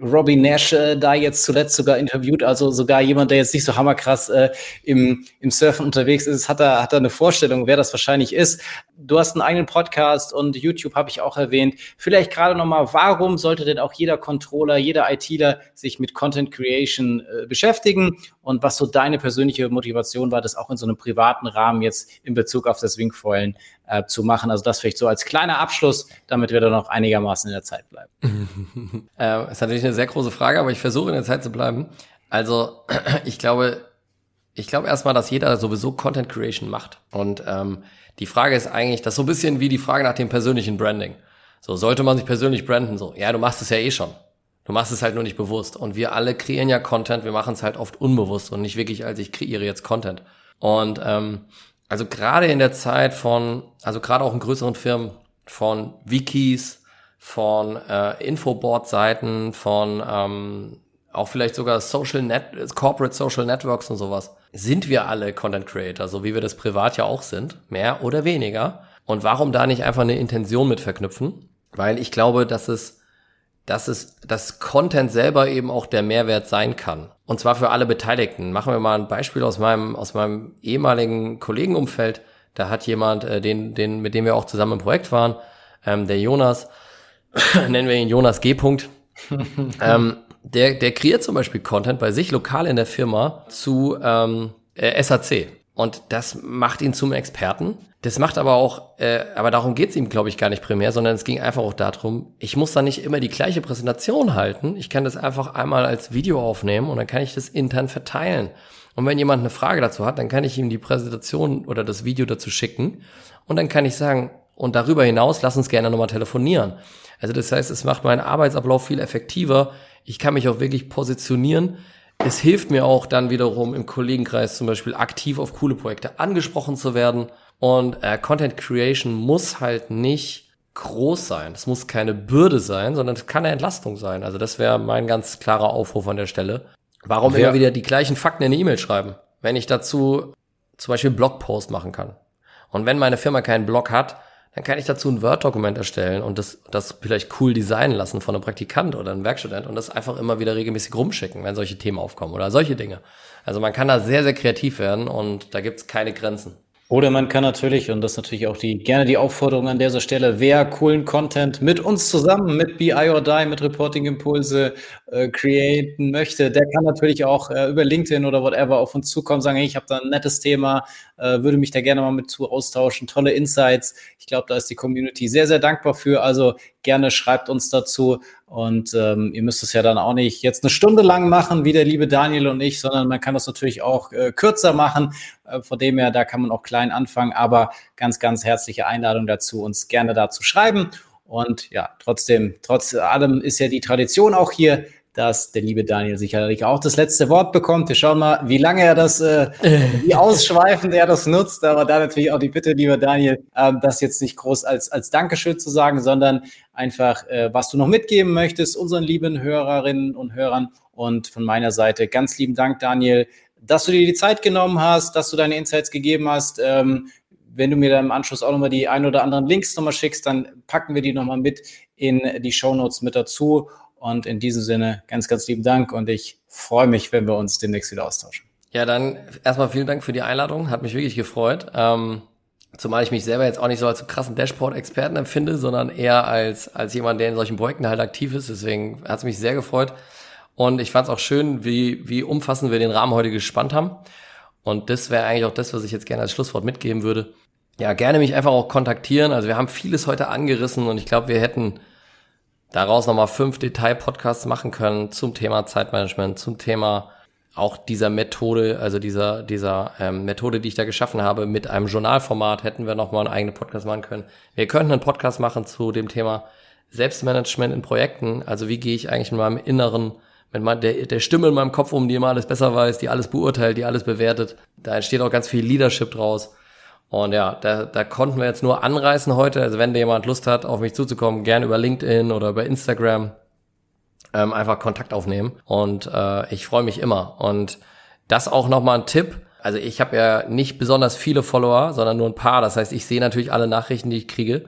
Robbie Nash äh, da jetzt zuletzt sogar interviewt, also sogar jemand, der jetzt nicht so hammerkrass äh, im, im Surfen unterwegs ist, hat er, hat er eine Vorstellung, wer das wahrscheinlich ist. Du hast einen eigenen Podcast und YouTube habe ich auch erwähnt. Vielleicht gerade nochmal, warum sollte denn auch jeder Controller, jeder ITler sich mit Content Creation äh, beschäftigen und was so deine persönliche Motivation war, das auch in so einem privaten Rahmen jetzt in Bezug auf das Wingfoilen äh, zu machen. Also das vielleicht so als kleiner Abschluss, damit wir dann noch einigermaßen in der Zeit bleiben. äh, ist natürlich eine sehr große Frage, aber ich versuche in der Zeit zu bleiben. Also ich glaube, ich glaube erstmal, dass jeder sowieso Content Creation macht. Und ähm, die Frage ist eigentlich, das ist so ein bisschen wie die Frage nach dem persönlichen Branding. So, sollte man sich persönlich branden? So, ja, du machst es ja eh schon. Du machst es halt nur nicht bewusst. Und wir alle kreieren ja Content, wir machen es halt oft unbewusst und nicht wirklich, als ich kreiere jetzt Content. Und ähm, also gerade in der Zeit von, also gerade auch in größeren Firmen, von Wikis, von äh, Infoboard-Seiten, von ähm, auch vielleicht sogar Social Net, Corporate Social Networks und sowas, sind wir alle Content Creator, so wie wir das privat ja auch sind, mehr oder weniger. Und warum da nicht einfach eine Intention mit verknüpfen? Weil ich glaube, dass es, dass es, dass Content selber eben auch der Mehrwert sein kann. Und zwar für alle Beteiligten. Machen wir mal ein Beispiel aus meinem, aus meinem ehemaligen Kollegenumfeld. Da hat jemand, äh, den, den, mit dem wir auch zusammen im Projekt waren, ähm, der Jonas, nennen wir ihn Jonas G. ähm, der, der kreiert zum Beispiel Content bei sich lokal in der Firma zu ähm, äh, SAC. Und das macht ihn zum Experten. Das macht aber auch, äh, aber darum geht's ihm, glaube ich, gar nicht primär, sondern es ging einfach auch darum, ich muss da nicht immer die gleiche Präsentation halten. Ich kann das einfach einmal als Video aufnehmen und dann kann ich das intern verteilen. Und wenn jemand eine Frage dazu hat, dann kann ich ihm die Präsentation oder das Video dazu schicken. Und dann kann ich sagen, und darüber hinaus, lass uns gerne nochmal telefonieren. Also das heißt, es macht meinen Arbeitsablauf viel effektiver. Ich kann mich auch wirklich positionieren. Es hilft mir auch dann wiederum im Kollegenkreis zum Beispiel aktiv auf coole Projekte angesprochen zu werden. Und äh, Content Creation muss halt nicht groß sein. Es muss keine Bürde sein, sondern es kann eine Entlastung sein. Also das wäre mein ganz klarer Aufruf an der Stelle. Warum ja. immer wieder die gleichen Fakten in eine E-Mail schreiben, wenn ich dazu zum Beispiel einen Blogpost machen kann? Und wenn meine Firma keinen Blog hat, dann kann ich dazu ein Word-Dokument erstellen und das, das vielleicht cool designen lassen von einem Praktikant oder einem Werkstudent und das einfach immer wieder regelmäßig rumschicken, wenn solche Themen aufkommen oder solche Dinge. Also man kann da sehr, sehr kreativ werden und da gibt's keine Grenzen. Oder man kann natürlich, und das ist natürlich auch die, gerne die Aufforderung an dieser Stelle, wer coolen Content mit uns zusammen, mit BI or Die, mit Reporting Impulse äh, createn möchte, der kann natürlich auch äh, über LinkedIn oder whatever auf uns zukommen, sagen, hey, ich habe da ein nettes Thema, äh, würde mich da gerne mal mit zu austauschen, tolle Insights. Ich glaube, da ist die Community sehr, sehr dankbar für. Also gerne schreibt uns dazu. Und ähm, ihr müsst es ja dann auch nicht jetzt eine Stunde lang machen, wie der liebe Daniel und ich, sondern man kann das natürlich auch äh, kürzer machen. Äh, von dem her, da kann man auch klein anfangen. Aber ganz, ganz herzliche Einladung dazu, uns gerne da zu schreiben. Und ja, trotzdem, trotz allem ist ja die Tradition auch hier dass der liebe Daniel sicherlich auch das letzte Wort bekommt. Wir schauen mal, wie lange er das, äh, wie ausschweifend er das nutzt. Aber da natürlich auch die Bitte, lieber Daniel, äh, das jetzt nicht groß als, als Dankeschön zu sagen, sondern einfach, äh, was du noch mitgeben möchtest, unseren lieben Hörerinnen und Hörern. Und von meiner Seite ganz lieben Dank, Daniel, dass du dir die Zeit genommen hast, dass du deine Insights gegeben hast. Ähm, wenn du mir dann im Anschluss auch nochmal die ein oder anderen Links nochmal schickst, dann packen wir die nochmal mit in die Show Notes mit dazu. Und in diesem Sinne ganz, ganz lieben Dank und ich freue mich, wenn wir uns demnächst wieder austauschen. Ja, dann erstmal vielen Dank für die Einladung. Hat mich wirklich gefreut. Ähm, zumal ich mich selber jetzt auch nicht so als krassen Dashboard-Experten empfinde, sondern eher als, als jemand, der in solchen Projekten halt aktiv ist. Deswegen hat es mich sehr gefreut. Und ich fand es auch schön, wie, wie umfassend wir den Rahmen heute gespannt haben. Und das wäre eigentlich auch das, was ich jetzt gerne als Schlusswort mitgeben würde. Ja, gerne mich einfach auch kontaktieren. Also wir haben vieles heute angerissen und ich glaube, wir hätten daraus nochmal fünf Detail-Podcasts machen können zum Thema Zeitmanagement, zum Thema auch dieser Methode, also dieser, dieser ähm, Methode, die ich da geschaffen habe, mit einem Journalformat hätten wir nochmal einen eigenen Podcast machen können. Wir könnten einen Podcast machen zu dem Thema Selbstmanagement in Projekten. Also wie gehe ich eigentlich in meinem Inneren, mit mein, der, der Stimme in meinem Kopf um, die immer alles besser weiß, die alles beurteilt, die alles bewertet. Da entsteht auch ganz viel Leadership draus. Und ja, da, da konnten wir jetzt nur anreißen heute. Also wenn jemand Lust hat, auf mich zuzukommen, gerne über LinkedIn oder über Instagram ähm, einfach Kontakt aufnehmen. Und äh, ich freue mich immer. Und das auch nochmal ein Tipp. Also ich habe ja nicht besonders viele Follower, sondern nur ein paar. Das heißt, ich sehe natürlich alle Nachrichten, die ich kriege.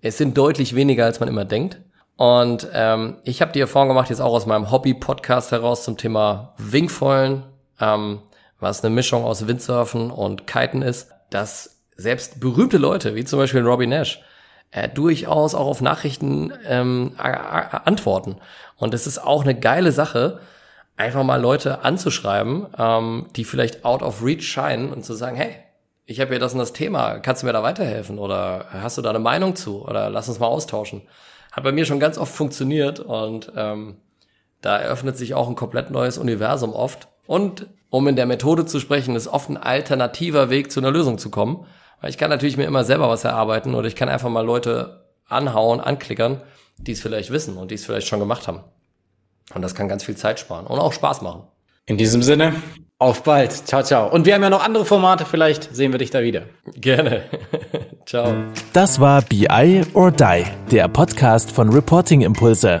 Es sind deutlich weniger, als man immer denkt. Und ähm, ich habe die Erfahrung gemacht, jetzt auch aus meinem Hobby-Podcast heraus zum Thema Wingfoilen, ähm, was eine Mischung aus Windsurfen und Kiten ist, dass selbst berühmte Leute, wie zum Beispiel Robbie Nash, äh, durchaus auch auf Nachrichten ähm, antworten. Und es ist auch eine geile Sache, einfach mal Leute anzuschreiben, ähm, die vielleicht out of reach scheinen und zu sagen, hey, ich habe hier das und das Thema, kannst du mir da weiterhelfen oder hast du da eine Meinung zu oder lass uns mal austauschen. Hat bei mir schon ganz oft funktioniert und ähm, da eröffnet sich auch ein komplett neues Universum oft. Und um in der Methode zu sprechen, ist oft ein alternativer Weg zu einer Lösung zu kommen. Weil ich kann natürlich mir immer selber was erarbeiten oder ich kann einfach mal Leute anhauen, anklickern, die es vielleicht wissen und die es vielleicht schon gemacht haben. Und das kann ganz viel Zeit sparen und auch Spaß machen. In diesem Sinne, auf bald. Ciao, ciao. Und wir haben ja noch andere Formate, vielleicht sehen wir dich da wieder. Gerne. ciao. Das war BI or Die, der Podcast von Reporting Impulse.